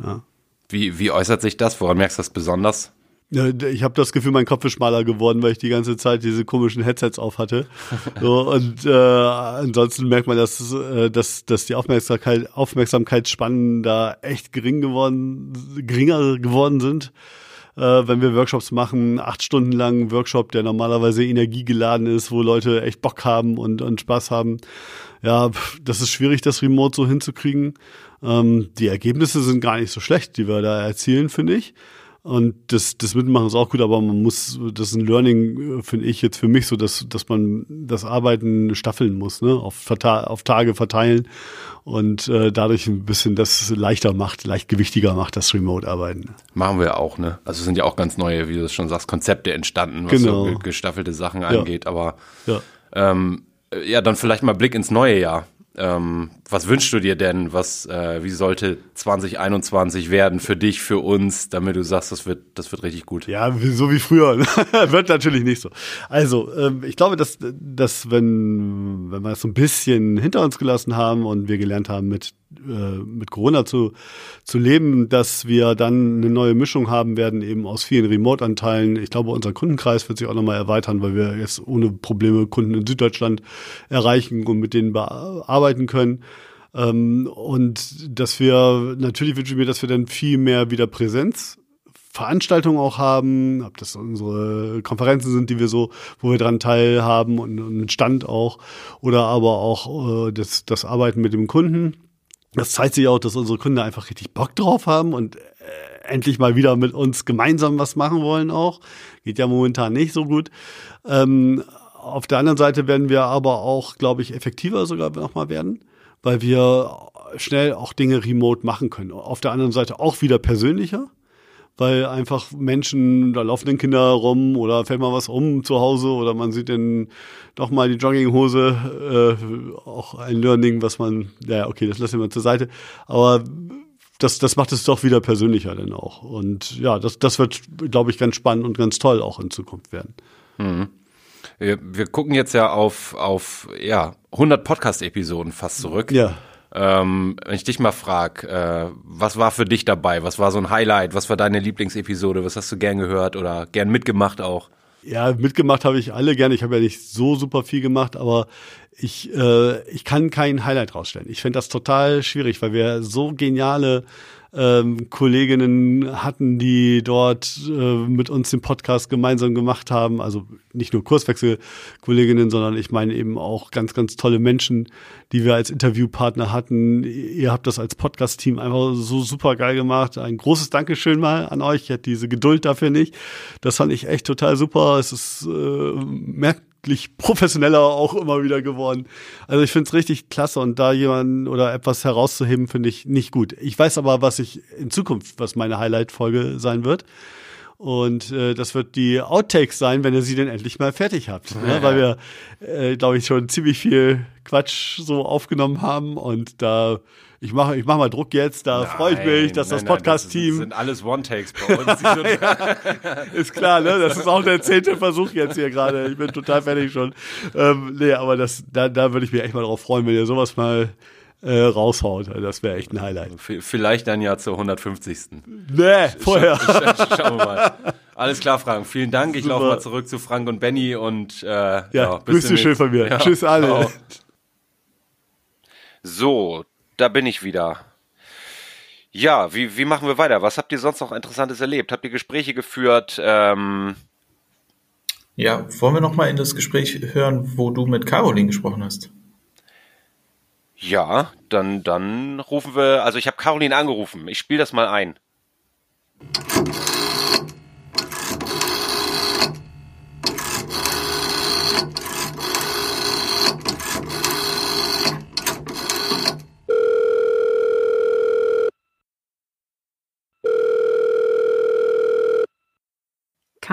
Ja. Wie, wie äußert sich das? Woran merkst du das besonders? Ich habe das Gefühl, mein Kopf ist schmaler geworden, weil ich die ganze Zeit diese komischen Headsets auf hatte. So, und äh, ansonsten merkt man, dass, äh, dass, dass die Aufmerksamkeit, Aufmerksamkeitsspannen da echt gering geworden, geringer geworden sind. Äh, wenn wir Workshops machen, acht Stunden lang Workshop, der normalerweise energiegeladen ist, wo Leute echt Bock haben und, und Spaß haben. Ja, das ist schwierig, das Remote so hinzukriegen. Ähm, die Ergebnisse sind gar nicht so schlecht, die wir da erzielen, finde ich. Und das, das Mitmachen ist auch gut, aber man muss, das ist ein Learning, äh, finde ich jetzt für mich so, dass, dass man das Arbeiten staffeln muss, ne, auf, auf Tage verteilen und äh, dadurch ein bisschen das leichter macht, leichtgewichtiger macht, das Remote-Arbeiten. Machen wir auch, ne? Also sind ja auch ganz neue, wie du es schon sagst, Konzepte entstanden, was Genau. so ge- gestaffelte Sachen Ja. angeht. Aber Ja. ähm, äh, ja, dann vielleicht mal Blick ins neue Jahr. Ähm, was wünschst du dir denn? Was, äh, wie sollte 2021 werden für dich, für uns, damit du sagst, das wird, das wird richtig gut? Ja, so wie früher. Wird natürlich nicht so. Also, ähm, ich glaube, dass, dass wenn, wenn wir es so ein bisschen hinter uns gelassen haben und wir gelernt haben, mit, äh, mit Corona zu, zu leben, dass wir dann eine neue Mischung haben werden, eben aus vielen Remote-Anteilen. Ich glaube, unser Kundenkreis wird sich auch nochmal erweitern, weil wir jetzt ohne Probleme Kunden in Süddeutschland erreichen und mit denen bearbeiten können. Ähm, und dass wir, natürlich wünsche ich mir, dass wir dann viel mehr wieder Präsenz Veranstaltungen auch haben, ob das unsere Konferenzen sind, die wir so, wo wir dran teilhaben und, und einen Stand auch, oder aber auch äh, das, das Arbeiten mit dem Kunden. Das zeigt sich auch, dass unsere Kunden einfach richtig Bock drauf haben und äh, endlich mal wieder mit uns gemeinsam was machen wollen auch. Geht ja momentan nicht so gut. Ähm, auf der anderen Seite werden wir aber auch, glaube ich, effektiver sogar nochmal werden, weil wir schnell auch Dinge remote machen können. Auf der anderen Seite auch wieder persönlicher weil einfach Menschen, da laufen dann Kinder rum oder fällt mal was um zu Hause oder man sieht dann doch mal die Jogginghose, äh, auch ein Learning, was man, ja, okay, das lassen wir mal zur Seite, aber das, das macht es doch wieder persönlicher dann auch. Und ja, das, das wird, glaube ich, ganz spannend und ganz toll auch in Zukunft werden. Wir, wir gucken jetzt ja auf, auf ja, 100 Podcast-Episoden fast zurück. Ja. Ähm, wenn ich dich mal frag, äh, was war für dich dabei? Was war so ein Highlight? Was war deine Lieblingsepisode? Was hast du gern gehört oder gern mitgemacht auch? Ja, mitgemacht habe ich alle gerne. Ich habe ja nicht so super viel gemacht, aber ich, äh, ich kann kein Highlight rausstellen. Ich finde das total schwierig, weil wir so geniale ähm, Kolleginnen hatten, die dort äh, mit uns den Podcast gemeinsam gemacht haben. Also nicht nur Kurswechselkolleginnen, sondern ich meine eben auch ganz, ganz tolle Menschen, die wir als Interviewpartner hatten. Ihr habt das als Podcast-Team einfach so super geil gemacht. Ein großes Dankeschön mal an euch. Ich hätte diese Geduld dafür nicht. Das fand ich echt total super. Es ist äh, merklich professioneller auch immer wieder geworden. Also ich finde es richtig klasse und da jemanden oder etwas herauszuheben, finde ich nicht gut. Ich weiß aber, was ich in Zukunft, was meine Highlight-Folge sein wird. Und äh, das wird die Outtakes sein, wenn ihr sie denn endlich mal fertig habt. Ne? Weil wir, äh, glaube ich, schon ziemlich viel Quatsch so aufgenommen haben. Und da, ich mache ich mach mal Druck jetzt, da freue ich mich, dass das Nein, nein, Podcast-Team. Das sind alles One-Takes bei uns. Sind- Ist klar, ne? Das ist auch der zehnte Versuch jetzt hier gerade. Ich bin total fertig schon. Ähm, nee, aber das, da, da würde ich mich echt mal drauf freuen, wenn ihr sowas mal äh, raushaut. Also Das wäre echt ein Highlight. Vielleicht dann ja zur 150. Nee, vorher. Scha- Schauen wir mal. Alles klar, Frank. Vielen Dank. Ich laufe mal zurück zu Frank und Benny und äh, ja, Ja, bis grüß dich schön von mir. Ja, Tschüss alle. ciao. So, da bin ich wieder. Ja, wie, wie machen wir weiter? Was habt ihr sonst noch Interessantes erlebt? Habt ihr Gespräche geführt? Ähm ja, wollen wir noch mal in das Gespräch hören, wo du mit Caroline gesprochen hast? Ja, dann, dann rufen wir, also ich habe Caroline angerufen. Ich spiele das mal ein.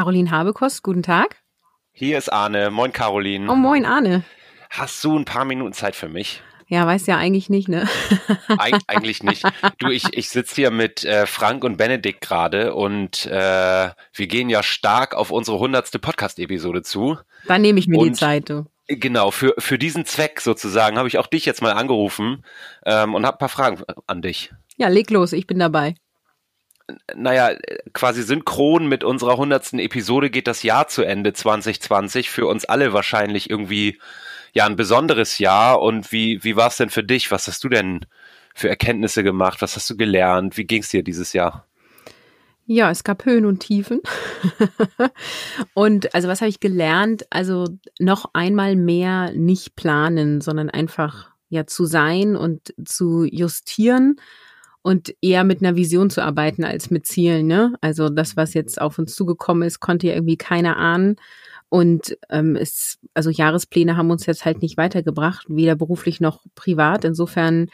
Caroline Habekost, guten Tag. Hier ist Arne. Moin, Caroline. Oh, moin, Arne. Hast du ein paar Minuten Zeit für mich? Ja, weiß ja eigentlich nicht, ne? Eig eigentlich nicht. Du, ich, ich sitze hier mit äh, Frank und Benedikt gerade und äh, wir gehen ja stark auf unsere hundertste Podcast-Episode zu. Dann nehme ich mir und, die Zeit, du. Genau, für, für diesen Zweck sozusagen habe ich auch dich jetzt mal angerufen ähm, und habe ein paar Fragen an dich. Ja, leg los, ich bin dabei naja, quasi synchron mit unserer hundertsten Episode geht das Jahr zu Ende 2020. Für uns alle wahrscheinlich irgendwie ja ein besonderes Jahr. Und wie, wie war es denn für dich? Was hast du denn für Erkenntnisse gemacht? Was hast du gelernt? Wie ging es dir dieses Jahr? Ja, es gab Höhen und Tiefen. und also was habe ich gelernt? Also noch einmal mehr nicht planen, sondern einfach ja zu sein und zu justieren und eher mit einer Vision zu arbeiten als mit Zielen. Ne? Also das, was jetzt auf uns zugekommen ist, konnte ja irgendwie keiner ahnen. Und ähm, es, also Jahrespläne haben uns jetzt halt nicht weitergebracht, weder beruflich noch privat. Insofern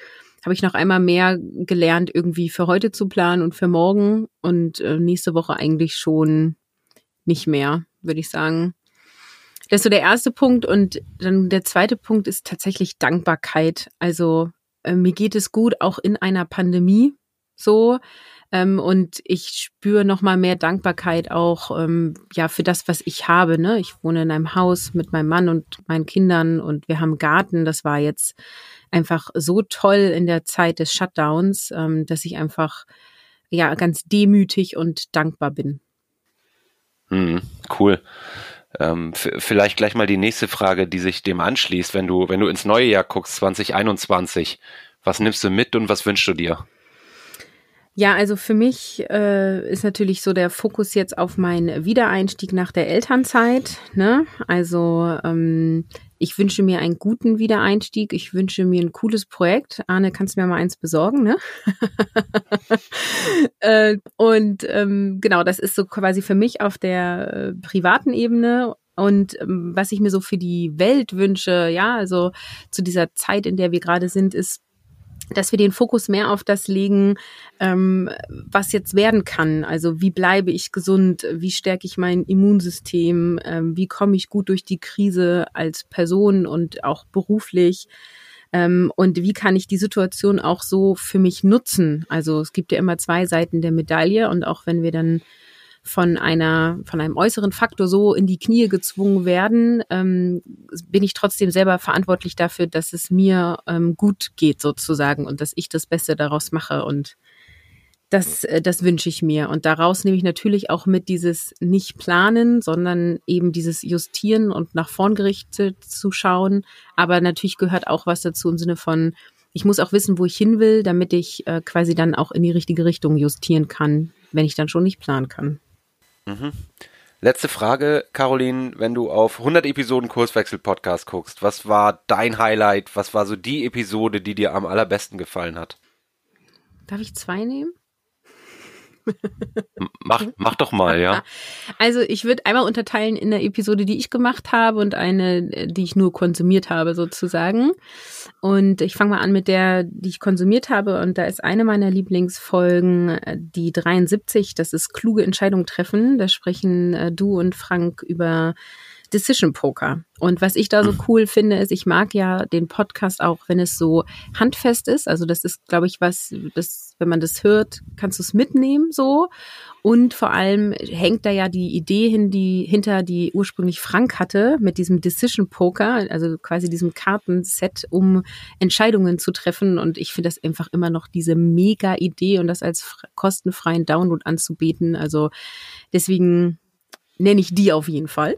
habe ich noch einmal mehr gelernt, irgendwie für heute zu planen und für morgen und äh, nächste Woche eigentlich schon nicht mehr, würde ich sagen. Das ist so der erste Punkt. Und dann der zweite Punkt ist tatsächlich Dankbarkeit. Also äh, mir geht es gut, auch in einer Pandemie so. Ähm, und ich spüre noch mal mehr Dankbarkeit auch ähm, ja für das, was ich habe. Ne? Ich wohne in einem Haus mit meinem Mann und meinen Kindern und wir haben Garten. Das war jetzt einfach so toll in der Zeit des Shutdowns, ähm, dass ich einfach ja ganz demütig und dankbar bin. Hm, cool. Ähm, vielleicht gleich mal die nächste Frage, die sich dem anschließt, wenn du, wenn du ins neue Jahr guckst, 2021. Was nimmst du mit und was wünschst du dir? Ja, also für mich äh, ist natürlich so der Fokus jetzt auf meinen Wiedereinstieg nach der Elternzeit. Ne? Also ähm, ich wünsche mir einen guten Wiedereinstieg. Ich wünsche mir ein cooles Projekt. Arne, kannst du mir mal eins besorgen, ne? äh, und ähm, genau, das ist so quasi für mich auf der äh, privaten Ebene. Und ähm, was ich mir so für die Welt wünsche, ja, also zu dieser Zeit, in der wir gerade sind, ist dass wir den Fokus mehr auf das legen, ähm, was jetzt werden kann. Also wie bleibe ich gesund, wie stärke ich mein Immunsystem, ähm, wie komme ich gut durch die Krise als Person und auch beruflich. Ähm, und wie kann ich die Situation auch so für mich nutzen? Also es gibt ja immer zwei Seiten der Medaille und auch wenn wir dann von einer, von einem äußeren Faktor so in die Knie gezwungen werden, ähm, bin ich trotzdem selber verantwortlich dafür, dass es mir ähm, gut geht sozusagen und dass ich das Beste daraus mache und das, äh, das wünsche ich mir. Und daraus nehme ich natürlich auch mit dieses nicht planen, sondern eben dieses Justieren und nach vorn gerichtet zu schauen. Aber natürlich gehört auch was dazu im Sinne von, ich muss auch wissen, wo ich hin will, damit ich äh, quasi dann auch in die richtige Richtung justieren kann, wenn ich dann schon nicht planen kann. Mhm. Letzte Frage, Caroline, wenn du auf 100 Episoden Kurswechsel Podcast guckst, was war dein Highlight? Was war so die Episode, die dir am allerbesten gefallen hat? Darf ich zwei nehmen? Mach, mach doch mal, ja. Also ich würde einmal unterteilen in der Episode, die ich gemacht habe und eine, die ich nur konsumiert habe sozusagen. Und ich fange mal an mit der, die ich konsumiert habe. Und da ist eine meiner Lieblingsfolgen, äh, die 73. Das ist kluge Entscheidungen treffen. Da sprechen äh, du und Frank über Decision Poker. Und was ich da so mhm. cool finde, ist, ich mag ja den Podcast auch, wenn es so handfest ist. Also das ist, glaube ich, was, das, wenn man das hört, kannst du es mitnehmen so. Und vor allem hängt da ja die Idee hin, die hinter die ursprünglich Frank hatte mit diesem Decision Poker, also quasi diesem Kartenset, um Entscheidungen zu treffen. Und ich finde das einfach immer noch diese mega Idee und das als kostenfreien Download anzubieten. Also deswegen nenne ich die auf jeden Fall.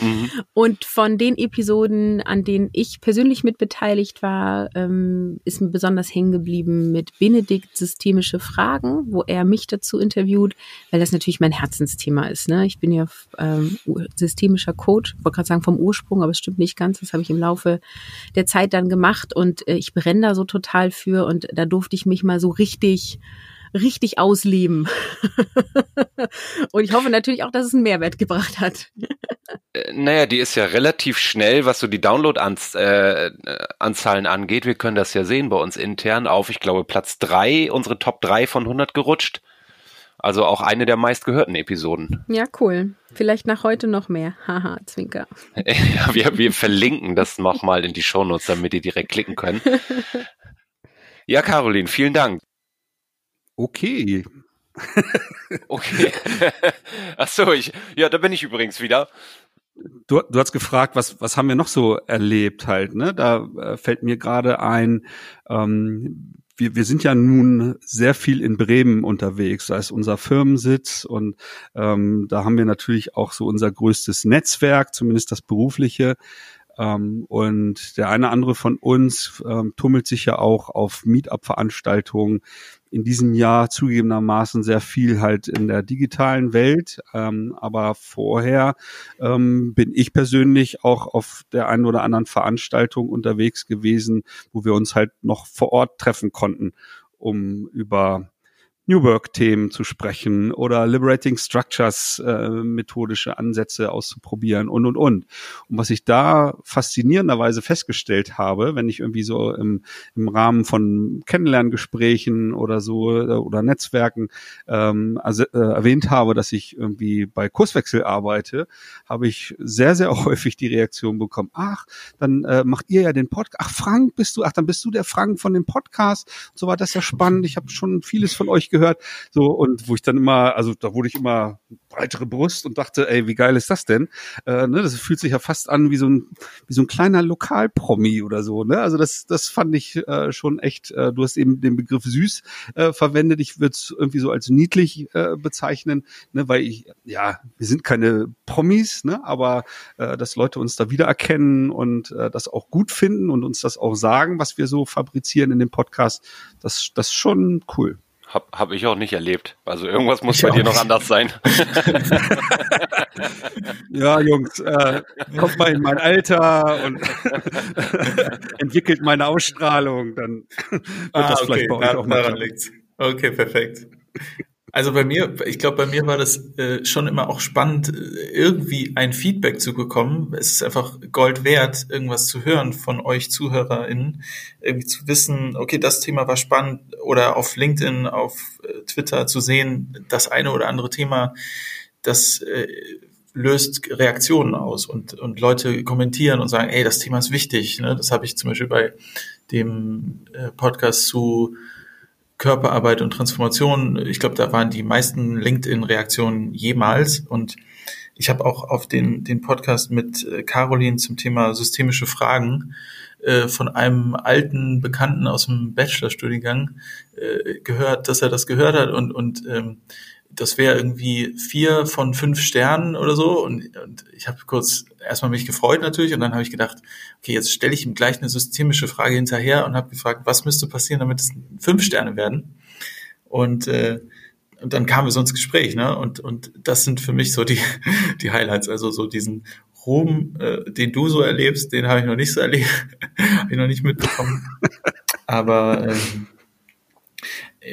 mhm. Und von den Episoden, an denen ich persönlich mit beteiligt war, ähm, ist mir besonders hängen geblieben mit Benedikt systemische Fragen, wo er mich dazu interviewt, weil das natürlich mein Herzensthema ist. Ne? Ich bin ja ähm, systemischer Coach, wollte gerade sagen vom Ursprung, aber es stimmt nicht ganz. Das habe ich im Laufe der Zeit dann gemacht und äh, ich brenne da so total für und da durfte ich mich mal so richtig richtig ausleben. und ich hoffe natürlich auch, dass es einen Mehrwert gebracht hat. Äh, naja, die ist ja relativ schnell, was so die Download-Anzahlen äh, angeht. Wir können das ja sehen bei uns intern auf, ich glaube, Platz drei, unsere Top drei von 100 gerutscht. Also auch eine der meistgehörten Episoden. Ja, cool. Vielleicht nach heute noch mehr. Haha, Zwinker. ja, wir, wir verlinken das nochmal in die Shownotes, damit ihr direkt klicken könnt. Ja, Caroline, vielen Dank. Okay. okay. Ach so, ich, ja, da bin ich übrigens wieder. Du, du hast gefragt, was, was haben wir noch so erlebt halt, ne? Da äh, fällt mir gerade ein, ähm, wir, wir sind ja nun sehr viel in Bremen unterwegs, da ist unser Firmensitz und ähm, da haben wir natürlich auch so unser größtes Netzwerk, zumindest das berufliche. Ähm, und der eine andere von uns ähm, tummelt sich ja auch auf Meetup-Veranstaltungen in diesem Jahr zugegebenermaßen sehr viel halt in der digitalen Welt. Ähm, aber vorher ähm, bin ich persönlich auch auf der einen oder anderen Veranstaltung unterwegs gewesen, wo wir uns halt noch vor Ort treffen konnten, um über New Work-Themen zu sprechen oder Liberating Structures äh, methodische Ansätze auszuprobieren und und und. Und was ich da faszinierenderweise festgestellt habe, wenn ich irgendwie so im, im Rahmen von Kennenlerngesprächen oder so äh, oder Netzwerken ähm, also, äh, erwähnt habe, dass ich irgendwie bei Kurswechsel arbeite, habe ich sehr, sehr häufig die Reaktion bekommen, ach, dann äh, macht ihr ja den Podcast, ach Frank, bist du, ach, dann bist du der Frank von dem Podcast. So war das ja spannend. Ich habe schon vieles von euch gehört. So, und wo ich dann immer, also da wurde ich immer breitere Brust und dachte, ey, wie geil ist das denn? Äh, ne, das fühlt sich ja fast an wie so ein, wie so ein kleiner Lokalpromi oder so. Ne? Also das, das fand ich äh, schon echt, äh, du hast eben den Begriff süß äh, verwendet. Ich würde es irgendwie so als niedlich äh, bezeichnen, ne, weil ich, ja, wir sind keine Promis, ne, aber äh, dass Leute uns da wiedererkennen und äh, das auch gut finden und uns das auch sagen, was wir so fabrizieren in dem Podcast, das, das ist schon cool. Hab, hab ich auch nicht erlebt. Also irgendwas muss ich bei dir noch anders sein. ja, Jungs, äh, kommt mal in mein Alter und entwickelt meine Ausstrahlung, dann wird ah, das okay. vielleicht bei euch auch mal. Okay, perfekt. Also bei mir, ich glaube, bei mir war das äh, schon immer auch spannend, äh, irgendwie ein Feedback zu bekommen. Es ist einfach Gold wert, irgendwas zu hören von euch ZuhörerInnen, irgendwie zu wissen, okay, das Thema war spannend oder auf LinkedIn, auf äh, Twitter zu sehen, das eine oder andere Thema, das äh, löst Reaktionen aus und, und Leute kommentieren und sagen, ey, das Thema ist wichtig. Ne? Das habe ich zum Beispiel bei dem äh, Podcast zu Körperarbeit und Transformation. Ich glaube, da waren die meisten LinkedIn-Reaktionen jemals. Und ich habe auch auf den, den Podcast mit äh, Caroline zum Thema systemische Fragen äh, von einem alten Bekannten aus dem Bachelorstudiengang äh, gehört, dass er das gehört hat und, und ähm, das wäre irgendwie vier von fünf Sternen oder so. Und, und ich habe kurz erstmal mich gefreut natürlich und dann habe ich gedacht, okay, jetzt stelle ich ihm gleich eine systemische Frage hinterher und habe gefragt, was müsste passieren, damit es fünf Sterne werden? Und, äh, und dann kamen wir so ins Gespräch, ne? Und, und das sind für mich so die, die Highlights, also so diesen Ruhm, äh, den du so erlebst, den habe ich noch nicht so erlebt, habe ich noch nicht mitbekommen. Aber ähm, äh,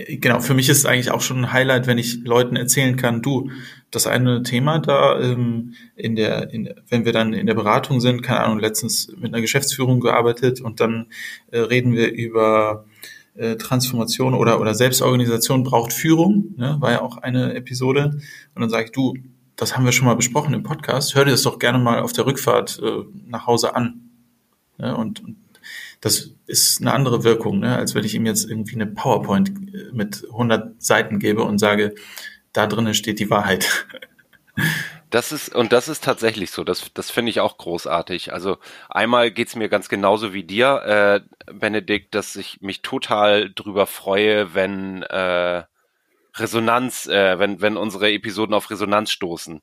genau, für mich ist eigentlich auch schon ein Highlight, wenn ich Leuten erzählen kann, du, das eine Thema da, ähm, in der, in, wenn wir dann in der Beratung sind, keine Ahnung, letztens mit einer Geschäftsführung gearbeitet und dann äh, reden wir über äh, Transformation oder, oder Selbstorganisation braucht Führung, ne, war ja auch eine Episode. Und dann sage ich, du, das haben wir schon mal besprochen im Podcast, hör dir das doch gerne mal auf der Rückfahrt äh, nach Hause an. Ne, und, und das ist eine andere Wirkung, ne, als wenn ich ihm jetzt irgendwie eine PowerPoint äh, mit 100 Seiten gebe und sage, da drinnen steht die Wahrheit. Das ist, und das ist tatsächlich so, das, das finde ich auch großartig. Also einmal geht's mir ganz genauso wie dir, äh, Benedikt, dass ich mich total drüber freue, wenn äh, Resonanz, äh, wenn, wenn unsere Episoden auf Resonanz stoßen.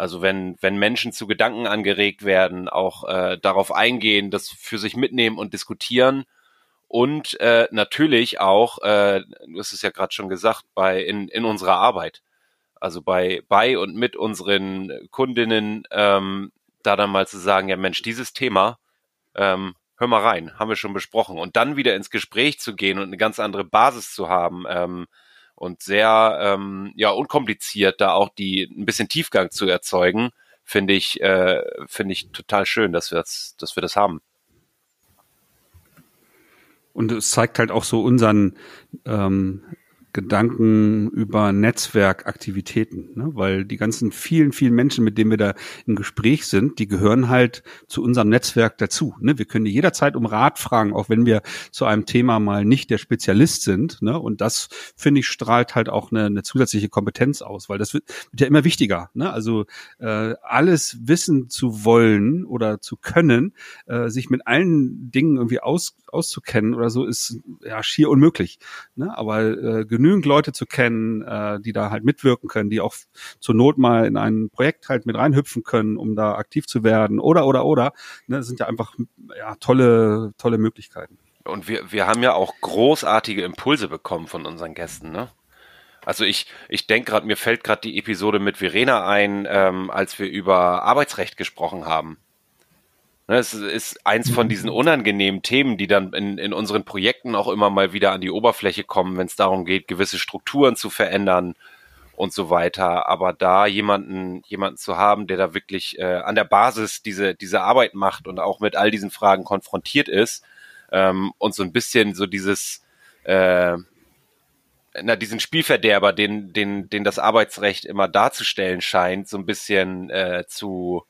Also wenn, wenn Menschen zu Gedanken angeregt werden, auch äh, darauf eingehen, das für sich mitnehmen und diskutieren und äh, natürlich auch, äh, du hast es ja gerade schon gesagt, bei in, in unserer Arbeit. Also bei, bei und mit unseren Kundinnen ähm, da dann mal zu sagen, ja Mensch, dieses Thema, ähm, hör mal rein, haben wir schon besprochen. Und dann wieder ins Gespräch zu gehen und eine ganz andere Basis zu haben ähm, und sehr ähm, ja unkompliziert da auch die ein bisschen Tiefgang zu erzeugen, finde ich äh, finde ich total schön, dass wir das, dass wir das haben. Und es zeigt halt auch so unseren ähm, Gedanken über Netzwerkaktivitäten, ne? weil die ganzen vielen, vielen Menschen, mit denen wir da im Gespräch sind, die gehören halt zu unserem Netzwerk dazu. Ne? Wir können die jederzeit um Rat fragen, auch wenn wir zu einem Thema mal nicht der Spezialist sind. Ne? Und das, finde ich, strahlt halt auch eine, eine zusätzliche Kompetenz aus, weil das wird, wird ja immer wichtiger. Ne? Also äh, alles wissen zu wollen oder zu können, äh, sich mit allen Dingen irgendwie aus, auszukennen oder so, ist ja schier unmöglich. Ne? Aber äh, genügend Leute zu kennen, äh, die da halt mitwirken können, die auch zur Not mal in ein Projekt halt mit reinhüpfen können, um da aktiv zu werden oder oder oder. Ne, das sind ja einfach ja, tolle, tolle Möglichkeiten. Und wir, wir haben ja auch großartige Impulse bekommen von unseren Gästen, ne? Also ich, ich denke gerade, mir fällt gerade die Episode mit Verena ein, ähm, als wir über Arbeitsrecht gesprochen haben. Ne, es ist eins von diesen unangenehmen Themen, die dann in, in unseren Projekten auch immer mal wieder an die Oberfläche kommen, wenn es darum geht, gewisse Strukturen zu verändern und so weiter. Aber da jemanden, jemanden zu haben, der da wirklich äh, an der Basis diese, diese Arbeit macht und auch mit all diesen Fragen konfrontiert ist ähm, und so ein bisschen so dieses, äh, na, diesen Spielverderber, den, den, den das Arbeitsrecht immer darzustellen scheint, so ein bisschen äh, zu,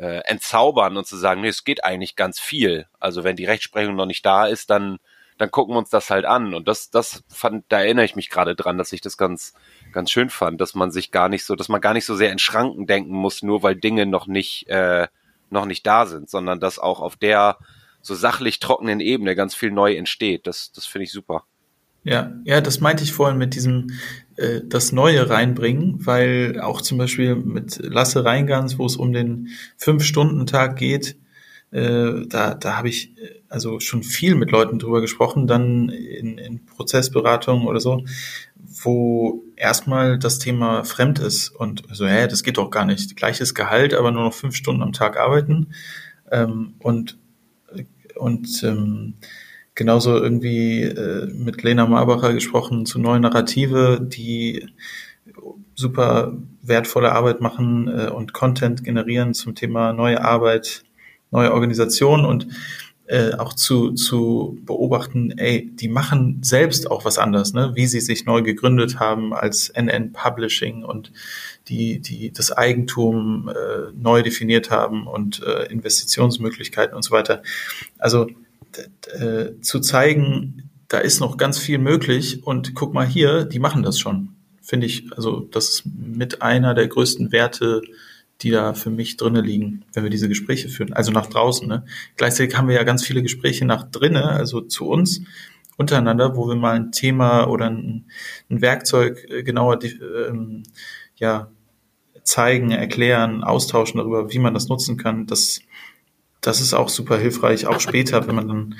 äh, entzaubern und zu sagen, nee, es geht eigentlich ganz viel. Also wenn die Rechtsprechung noch nicht da ist, dann dann gucken wir uns das halt an. Und das, das fand, da erinnere ich mich gerade dran, dass ich das ganz, ganz schön fand, dass man sich gar nicht so, dass man gar nicht so sehr in Schranken denken muss, nur weil Dinge noch nicht, äh, noch nicht da sind, sondern dass auch auf der so sachlich trockenen Ebene ganz viel neu entsteht. Das, das finde ich super. Ja, ja, das meinte ich vorhin mit diesem äh, das Neue reinbringen, weil auch zum Beispiel mit Lasse Reingans, wo es um den Fünf-Stunden-Tag geht, äh, da, da habe ich äh, also schon viel mit Leuten drüber gesprochen, dann in, in Prozessberatung oder so, wo erstmal das Thema fremd ist und so, hä, das geht doch gar nicht. Gleiches Gehalt, aber nur noch fünf Stunden am Tag arbeiten. Ähm, und und ähm, genauso irgendwie äh, mit Lena Marbacher gesprochen zu neuen Narrative, die super wertvolle Arbeit machen äh, und Content generieren zum Thema neue Arbeit, neue Organisation und äh, auch zu, zu beobachten, ey, die machen selbst auch was anders, ne? wie sie sich neu gegründet haben als NN Publishing und die, die das Eigentum äh, neu definiert haben und äh, Investitionsmöglichkeiten und so weiter. Also äh, zu zeigen, da ist noch ganz viel möglich und guck mal hier, die machen das schon. Finde ich, also das ist mit einer der größten Werte, die da für mich drinnen liegen, wenn wir diese Gespräche führen. Also nach draußen. Ne? Gleichzeitig haben wir ja ganz viele Gespräche nach drinnen, also zu uns untereinander, wo wir mal ein Thema oder ein, ein Werkzeug äh, genauer ähm, ja, zeigen, erklären, austauschen darüber, wie man das nutzen kann. Das das ist auch super hilfreich, auch später, wenn man dann,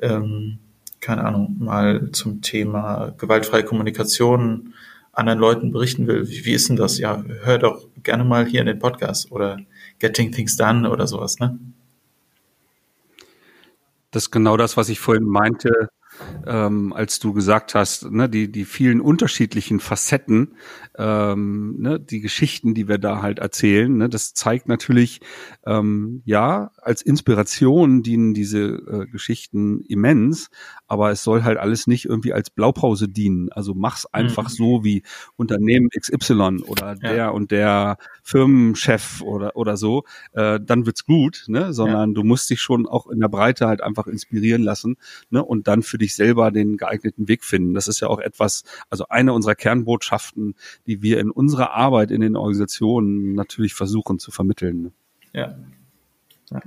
ähm, keine Ahnung, mal zum Thema gewaltfreie Kommunikation anderen Leuten berichten will. Wie, wie ist denn das? Ja, hör doch gerne mal hier in den Podcast oder Getting Things Done oder sowas, ne? Das ist genau das, was ich vorhin meinte ähm, als du gesagt hast, ne, die, die vielen unterschiedlichen Facetten, ähm, ne, die Geschichten, die wir da halt erzählen, ne, das zeigt natürlich, ähm, ja, als Inspiration dienen diese äh, Geschichten immens, aber es soll halt alles nicht irgendwie als Blaupause dienen. Also mach's einfach mhm. so wie Unternehmen XY oder ja. der und der Firmenchef oder, oder so, äh, dann wird's gut, ne, sondern ja. du musst dich schon auch in der Breite halt einfach inspirieren lassen, ne, und dann für dich sich selber den geeigneten Weg finden. Das ist ja auch etwas, also eine unserer Kernbotschaften, die wir in unserer Arbeit in den Organisationen natürlich versuchen zu vermitteln. Ja. ja.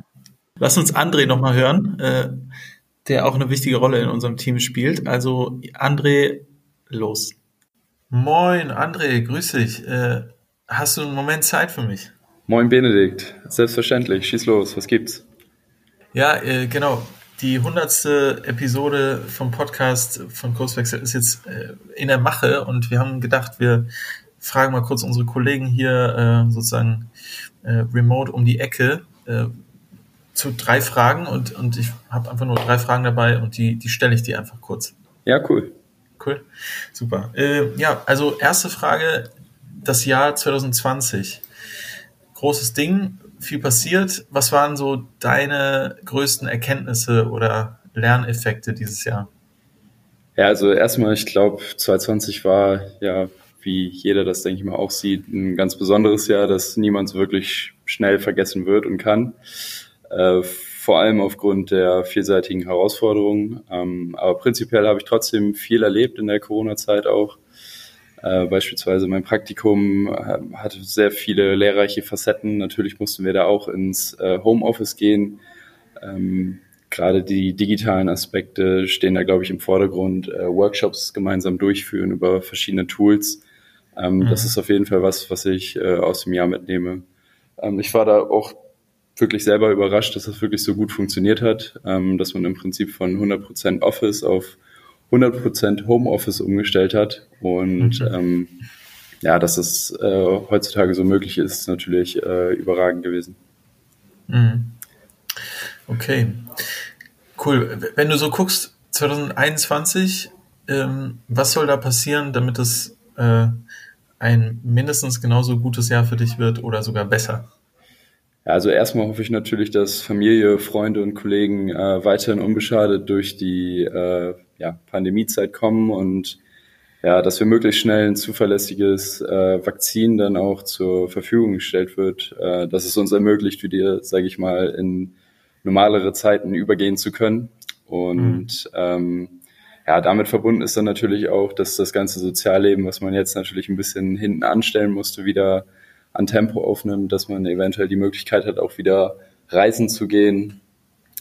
Lass uns André nochmal hören, äh, der auch eine wichtige Rolle in unserem Team spielt. Also André, los. Moin, André, grüß dich. Äh, hast du einen Moment Zeit für mich? Moin Benedikt, selbstverständlich, schieß los, was gibt's? Ja, äh, genau. Die hundertste Episode vom Podcast von Kurswechsel ist jetzt äh, in der Mache und wir haben gedacht, wir fragen mal kurz unsere Kollegen hier äh, sozusagen äh, remote um die Ecke äh, zu drei Fragen und, und ich habe einfach nur drei Fragen dabei und die, die stelle ich dir einfach kurz. Ja, cool. Cool, super. Äh, ja, also erste Frage, das Jahr 2020. Großes Ding, viel passiert. Was waren so deine größten Erkenntnisse oder Lerneffekte dieses Jahr? Ja, also erstmal, ich glaube, 2020 war ja, wie jeder das, denke ich mal, auch sieht, ein ganz besonderes Jahr, das niemand wirklich schnell vergessen wird und kann. Äh, vor allem aufgrund der vielseitigen Herausforderungen. Ähm, aber prinzipiell habe ich trotzdem viel erlebt in der Corona-Zeit auch. Äh, beispielsweise mein Praktikum äh, hatte sehr viele lehrreiche Facetten. Natürlich mussten wir da auch ins äh, Homeoffice gehen. Ähm, Gerade die digitalen Aspekte stehen da, glaube ich, im Vordergrund. Äh, Workshops gemeinsam durchführen über verschiedene Tools. Ähm, mhm. Das ist auf jeden Fall was, was ich äh, aus dem Jahr mitnehme. Ähm, ich war da auch wirklich selber überrascht, dass das wirklich so gut funktioniert hat, ähm, dass man im Prinzip von 100% Office auf 100% Homeoffice umgestellt hat. Und mhm. ähm, ja, dass es äh, heutzutage so möglich ist, ist natürlich äh, überragend gewesen. Mhm. Okay, cool. Wenn du so guckst, 2021, ähm, was soll da passieren, damit es äh, ein mindestens genauso gutes Jahr für dich wird oder sogar besser? Ja, also erstmal hoffe ich natürlich, dass Familie, Freunde und Kollegen äh, weiterhin unbeschadet durch die äh, ja, Pandemiezeit kommen und ja, dass wir möglichst schnell ein zuverlässiges äh, Vakzin dann auch zur Verfügung gestellt wird, äh, dass es uns ermöglicht, wieder, sage ich mal, in normalere Zeiten übergehen zu können. Und mhm. ähm, ja, damit verbunden ist dann natürlich auch, dass das ganze Sozialleben, was man jetzt natürlich ein bisschen hinten anstellen musste, wieder an Tempo aufnimmt, dass man eventuell die Möglichkeit hat, auch wieder reisen zu gehen,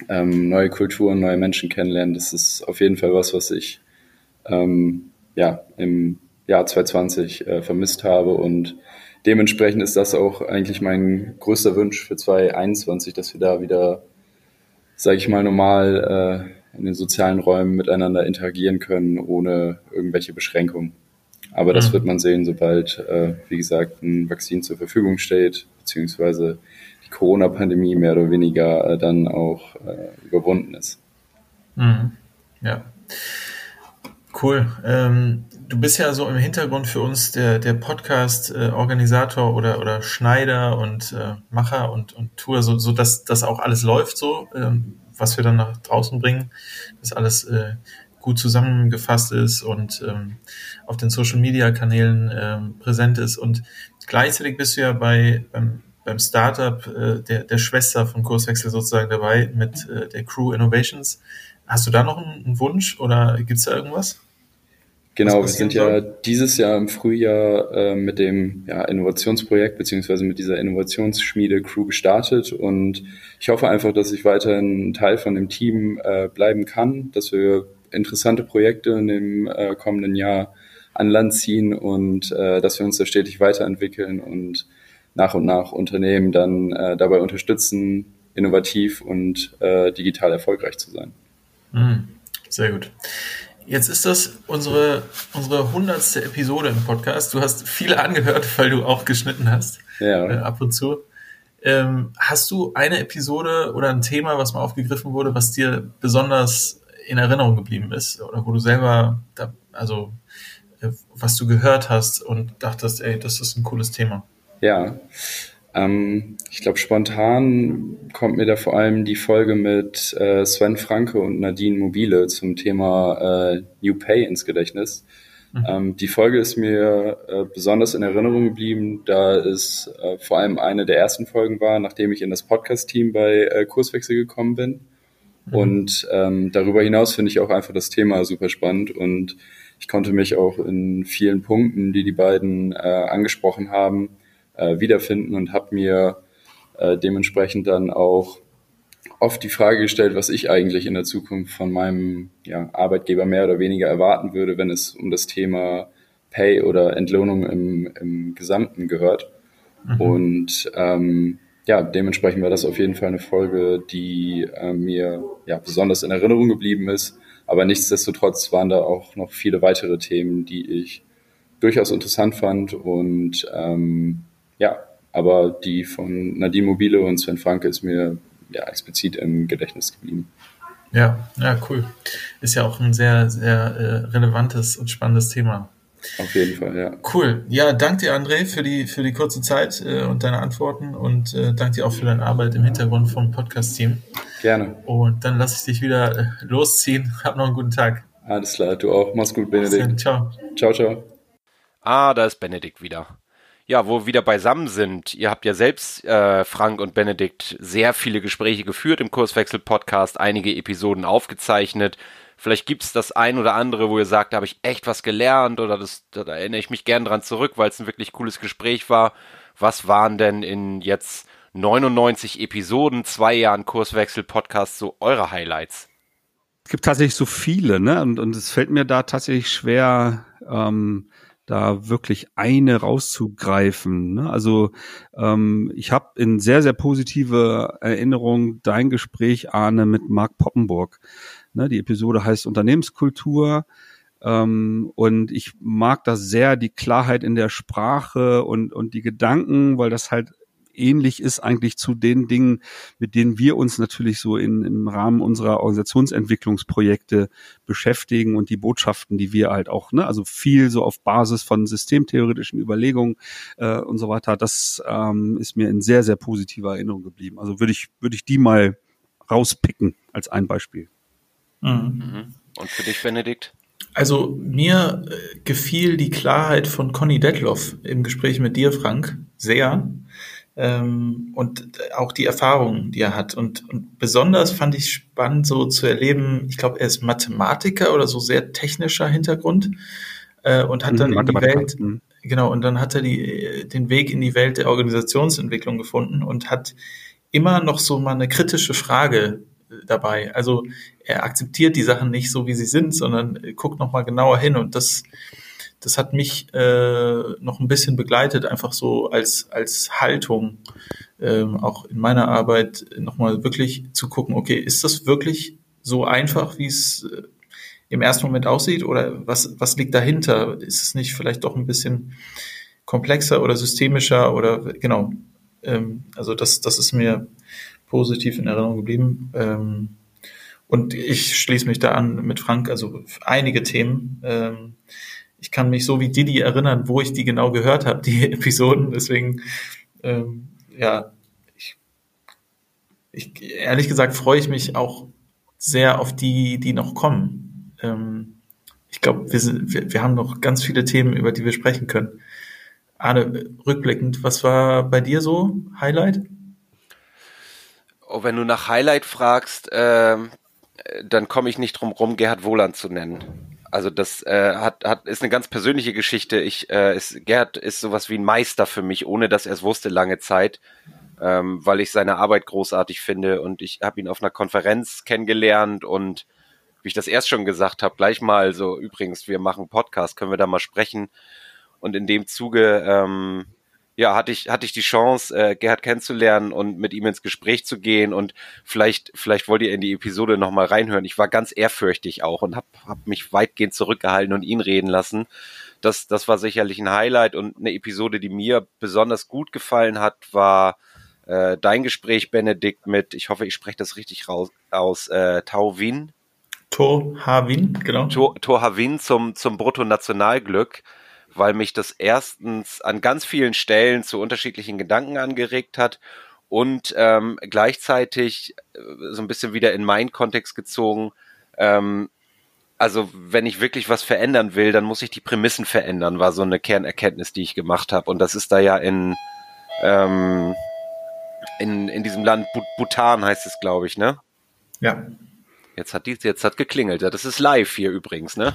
ähm, neue Kulturen, neue Menschen kennenlernen. Das ist auf jeden Fall was, was ich ähm, ja im Jahr 2020 äh, vermisst habe und dementsprechend ist das auch eigentlich mein größter Wunsch für 2021, dass wir da wieder, sage ich mal, normal äh, in den sozialen Räumen miteinander interagieren können, ohne irgendwelche Beschränkungen. Aber das mhm. wird man sehen, sobald, äh, wie gesagt, ein Vakzin zur Verfügung steht, beziehungsweise die Corona-Pandemie mehr oder weniger äh, dann auch äh, überwunden ist. Mhm. Ja. Cool. Ähm, du bist ja so im Hintergrund für uns der, der Podcast-Organisator oder, oder Schneider und äh, Macher und, und Tour, so, so dass das auch alles läuft so, ähm, was wir dann nach draußen bringen, dass alles äh, gut zusammengefasst ist und ähm, auf den Social Media Kanälen ähm, präsent ist. Und gleichzeitig bist du ja bei beim, beim Startup äh, der, der Schwester von Kurswechsel sozusagen dabei mit äh, der Crew Innovations. Hast du da noch einen, einen Wunsch oder gibt es da irgendwas? Genau, wir sind ja dieses Jahr im Frühjahr äh, mit dem ja, Innovationsprojekt beziehungsweise mit dieser Innovationsschmiede Crew gestartet und ich hoffe einfach, dass ich weiterhin Teil von dem Team äh, bleiben kann, dass wir interessante Projekte in dem äh, kommenden Jahr an Land ziehen und äh, dass wir uns da stetig weiterentwickeln und nach und nach Unternehmen dann äh, dabei unterstützen, innovativ und äh, digital erfolgreich zu sein. Mhm. Sehr gut. Jetzt ist das unsere, unsere hundertste Episode im Podcast. Du hast viele angehört, weil du auch geschnitten hast. Ja. Äh, ab und zu. Ähm, hast du eine Episode oder ein Thema, was mal aufgegriffen wurde, was dir besonders in Erinnerung geblieben ist oder wo du selber, da, also äh, was du gehört hast und dachtest, ey, das ist ein cooles Thema? Ja, ähm, ich glaube, spontan kommt mir da vor allem die Folge mit äh, Sven Franke und Nadine Mobile zum Thema äh, New Pay ins Gedächtnis. Mhm. Ähm, die Folge ist mir äh, besonders in Erinnerung geblieben, da es äh, vor allem eine der ersten Folgen war, nachdem ich in das Podcast-Team bei äh, Kurswechsel gekommen bin. Mhm. Und ähm, darüber hinaus finde ich auch einfach das Thema super spannend und ich konnte mich auch in vielen Punkten, die die beiden äh, angesprochen haben, äh, wiederfinden und habe mir äh, dementsprechend dann auch oft die Frage gestellt, was ich eigentlich in der Zukunft von meinem ja, Arbeitgeber mehr oder weniger erwarten würde, wenn es um das Thema Pay oder Entlohnung im, im Gesamten gehört. Mhm. Und ähm, ja, dementsprechend war das auf jeden Fall eine Folge, die äh, mir ja besonders in Erinnerung geblieben ist. Aber nichtsdestotrotz waren da auch noch viele weitere Themen, die ich durchaus interessant fand und ähm, ja, aber die von Nadine Mobile und Sven Franke ist mir ja explizit im Gedächtnis geblieben. Ja, ja, cool. Ist ja auch ein sehr, sehr äh, relevantes und spannendes Thema. Auf jeden Fall, ja. Cool. Ja, danke dir, André, für die, für die kurze Zeit äh, und deine Antworten und äh, danke dir auch für deine Arbeit im Hintergrund vom Podcast-Team. Gerne. Und dann lasse ich dich wieder äh, losziehen. Hab noch einen guten Tag. Alles klar, du auch. Mach's gut, Benedikt. Ciao. Ciao, ciao. Ah, da ist Benedikt wieder. Ja, wo wir wieder beisammen sind. Ihr habt ja selbst, äh, Frank und Benedikt, sehr viele Gespräche geführt im Kurswechsel-Podcast, einige Episoden aufgezeichnet. Vielleicht gibt's das ein oder andere, wo ihr sagt, da habe ich echt was gelernt oder das, da erinnere ich mich gern dran zurück, weil es ein wirklich cooles Gespräch war. Was waren denn in jetzt 99 Episoden, zwei Jahren Kurswechsel-Podcast so eure Highlights? Es gibt tatsächlich so viele, ne? Und, und es fällt mir da tatsächlich schwer, ähm, da wirklich eine rauszugreifen. Ne? Also ähm, ich habe in sehr, sehr positive Erinnerung dein Gespräch, Arne, mit Marc Poppenburg. Ne? Die Episode heißt Unternehmenskultur. Ähm, und ich mag das sehr, die Klarheit in der Sprache und, und die Gedanken, weil das halt ähnlich ist eigentlich zu den Dingen, mit denen wir uns natürlich so in, im Rahmen unserer Organisationsentwicklungsprojekte beschäftigen und die Botschaften, die wir halt auch, ne, also viel so auf Basis von systemtheoretischen Überlegungen äh, und so weiter, das ähm, ist mir in sehr, sehr positiver Erinnerung geblieben. Also würde ich, würde ich die mal rauspicken als ein Beispiel. Mhm. mhm. Und für dich, Benedikt? Also mir äh, gefiel die Klarheit von Conny Detloff im Gespräch mit dir, Frank, sehr ähm, und auch die Erfahrungen, die er hat. Und, und besonders fand ich spannend, so zu erleben, ich glaube, er ist Mathematiker oder so sehr technischer Hintergrund äh, und hat dann mhm, in die Welt, mhm. genau, und dann hat er die, den Weg in die Welt der Organisationsentwicklung gefunden und hat immer noch so mal eine kritische Frage äh, dabei. Also er akzeptiert die Sachen nicht so, wie sie sind, sondern guckt noch mal genauer hin und das das hat mich äh, noch ein bisschen begleitet, einfach so als, als Haltung, ähm, auch in meiner Arbeit nochmal wirklich zu gucken, okay, ist das wirklich so einfach, wie es äh, im ersten Moment aussieht oder was, was liegt dahinter? Ist es nicht vielleicht doch ein bisschen komplexer oder systemischer oder genau, ähm, also das, das ist mir positiv in Erinnerung geblieben. Ähm, und ich schließe mich da an mit Frank, also einige Themen. Ähm, ich kann mich so wie Didi erinnern, wo ich die genau gehört habe, die Episoden. Deswegen, ähm, ja, ich, ich, ehrlich gesagt freue ich mich auch sehr auf die, die noch kommen. Ähm, ich glaube, wir, wir, wir haben noch ganz viele Themen, über die wir sprechen können. Arne, rückblickend, was war bei dir so Highlight? Oh, wenn du nach Highlight fragst, äh, dann komme ich nicht drum rum, Gerhard Wohland zu nennen. Also das äh, hat, hat ist eine ganz persönliche Geschichte. Ich äh, ist, Gerd ist sowas wie ein Meister für mich, ohne dass er es wusste lange Zeit, ähm, weil ich seine Arbeit großartig finde und ich habe ihn auf einer Konferenz kennengelernt und wie ich das erst schon gesagt habe, gleich mal so übrigens, wir machen Podcast, können wir da mal sprechen und in dem Zuge ähm, ja, hatte ich, hatte ich die Chance, äh, Gerhard kennenzulernen und mit ihm ins Gespräch zu gehen und vielleicht, vielleicht wollt ihr in die Episode nochmal reinhören. Ich war ganz ehrfürchtig auch und habe hab mich weitgehend zurückgehalten und ihn reden lassen. Das, das war sicherlich ein Highlight und eine Episode, die mir besonders gut gefallen hat, war äh, dein Gespräch, Benedikt, mit, ich hoffe, ich spreche das richtig raus, aus, äh, Tau Wien. Tor Havin, genau. Tor, Tor Havin zum, zum Bruttonationalglück weil mich das erstens an ganz vielen Stellen zu unterschiedlichen Gedanken angeregt hat und ähm, gleichzeitig äh, so ein bisschen wieder in meinen Kontext gezogen. Ähm, also wenn ich wirklich was verändern will, dann muss ich die Prämissen verändern, war so eine Kernerkenntnis, die ich gemacht habe. Und das ist da ja in, ähm, in, in diesem Land Bhutan heißt es, glaube ich, ne? Ja. Jetzt hat die, jetzt hat geklingelt. Ja, das ist live hier übrigens, ne?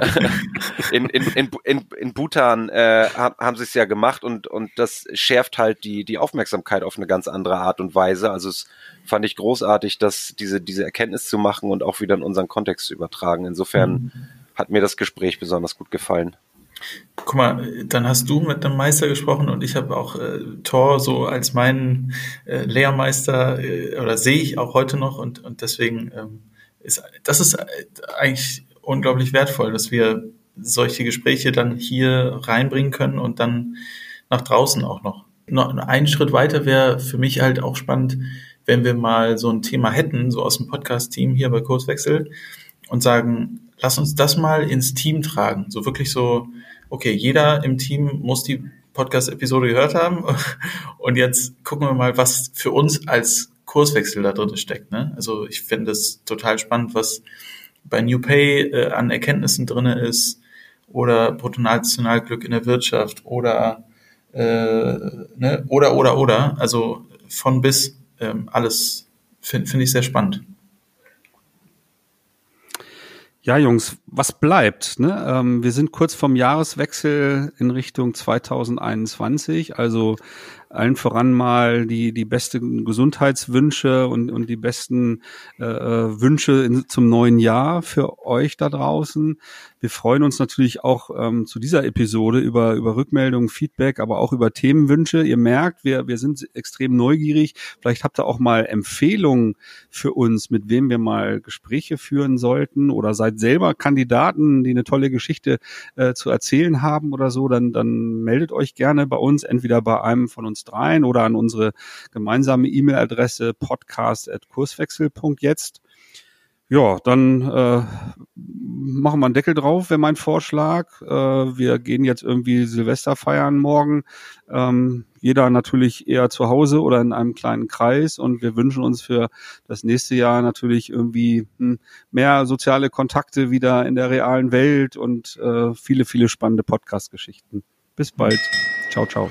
in, in, in, in, in Bhutan äh, haben sie es ja gemacht und, und das schärft halt die, die Aufmerksamkeit auf eine ganz andere Art und Weise. Also es fand ich großartig, dass diese, diese Erkenntnis zu machen und auch wieder in unseren Kontext zu übertragen. Insofern mhm. hat mir das Gespräch besonders gut gefallen. Guck mal, dann hast du mit einem Meister gesprochen und ich habe auch äh, Thor so als meinen äh, Lehrmeister äh, oder sehe ich auch heute noch und, und deswegen ähm, ist das ist äh, eigentlich unglaublich wertvoll, dass wir solche Gespräche dann hier reinbringen können und dann nach draußen auch noch. Noch einen Schritt weiter wäre für mich halt auch spannend, wenn wir mal so ein Thema hätten, so aus dem Podcast-Team hier bei Kurswechsel und sagen, lass uns das mal ins Team tragen. So wirklich so, okay, jeder im Team muss die Podcast-Episode gehört haben und jetzt gucken wir mal, was für uns als Kurswechsel da drin steckt. Ne? Also ich finde es total spannend, was bei New Pay äh, an Erkenntnissen drinne ist oder Bruttonationalglück in der Wirtschaft oder äh, ne? oder oder oder also von bis ähm, alles finde find ich sehr spannend. Ja, Jungs, was bleibt? Ne? Ähm, wir sind kurz vom Jahreswechsel in Richtung 2021. Also allen voran mal die, die besten Gesundheitswünsche und, und die besten äh, äh, Wünsche in, zum neuen Jahr für euch da draußen. Wir freuen uns natürlich auch ähm, zu dieser Episode über, über Rückmeldungen, Feedback, aber auch über Themenwünsche. Ihr merkt, wir, wir sind extrem neugierig. Vielleicht habt ihr auch mal Empfehlungen für uns, mit wem wir mal Gespräche führen sollten oder seid selber Kandidaten, die eine tolle Geschichte äh, zu erzählen haben oder so, dann, dann meldet euch gerne bei uns, entweder bei einem von uns dreien oder an unsere gemeinsame E-Mail-Adresse podcast.kurswechsel.jetzt. Ja, dann äh, machen wir einen Deckel drauf, wäre mein Vorschlag. Äh, wir gehen jetzt irgendwie Silvester feiern morgen. Ähm, jeder natürlich eher zu Hause oder in einem kleinen Kreis. Und wir wünschen uns für das nächste Jahr natürlich irgendwie hm, mehr soziale Kontakte wieder in der realen Welt und äh, viele, viele spannende Podcast-Geschichten. Bis bald. Ciao, ciao.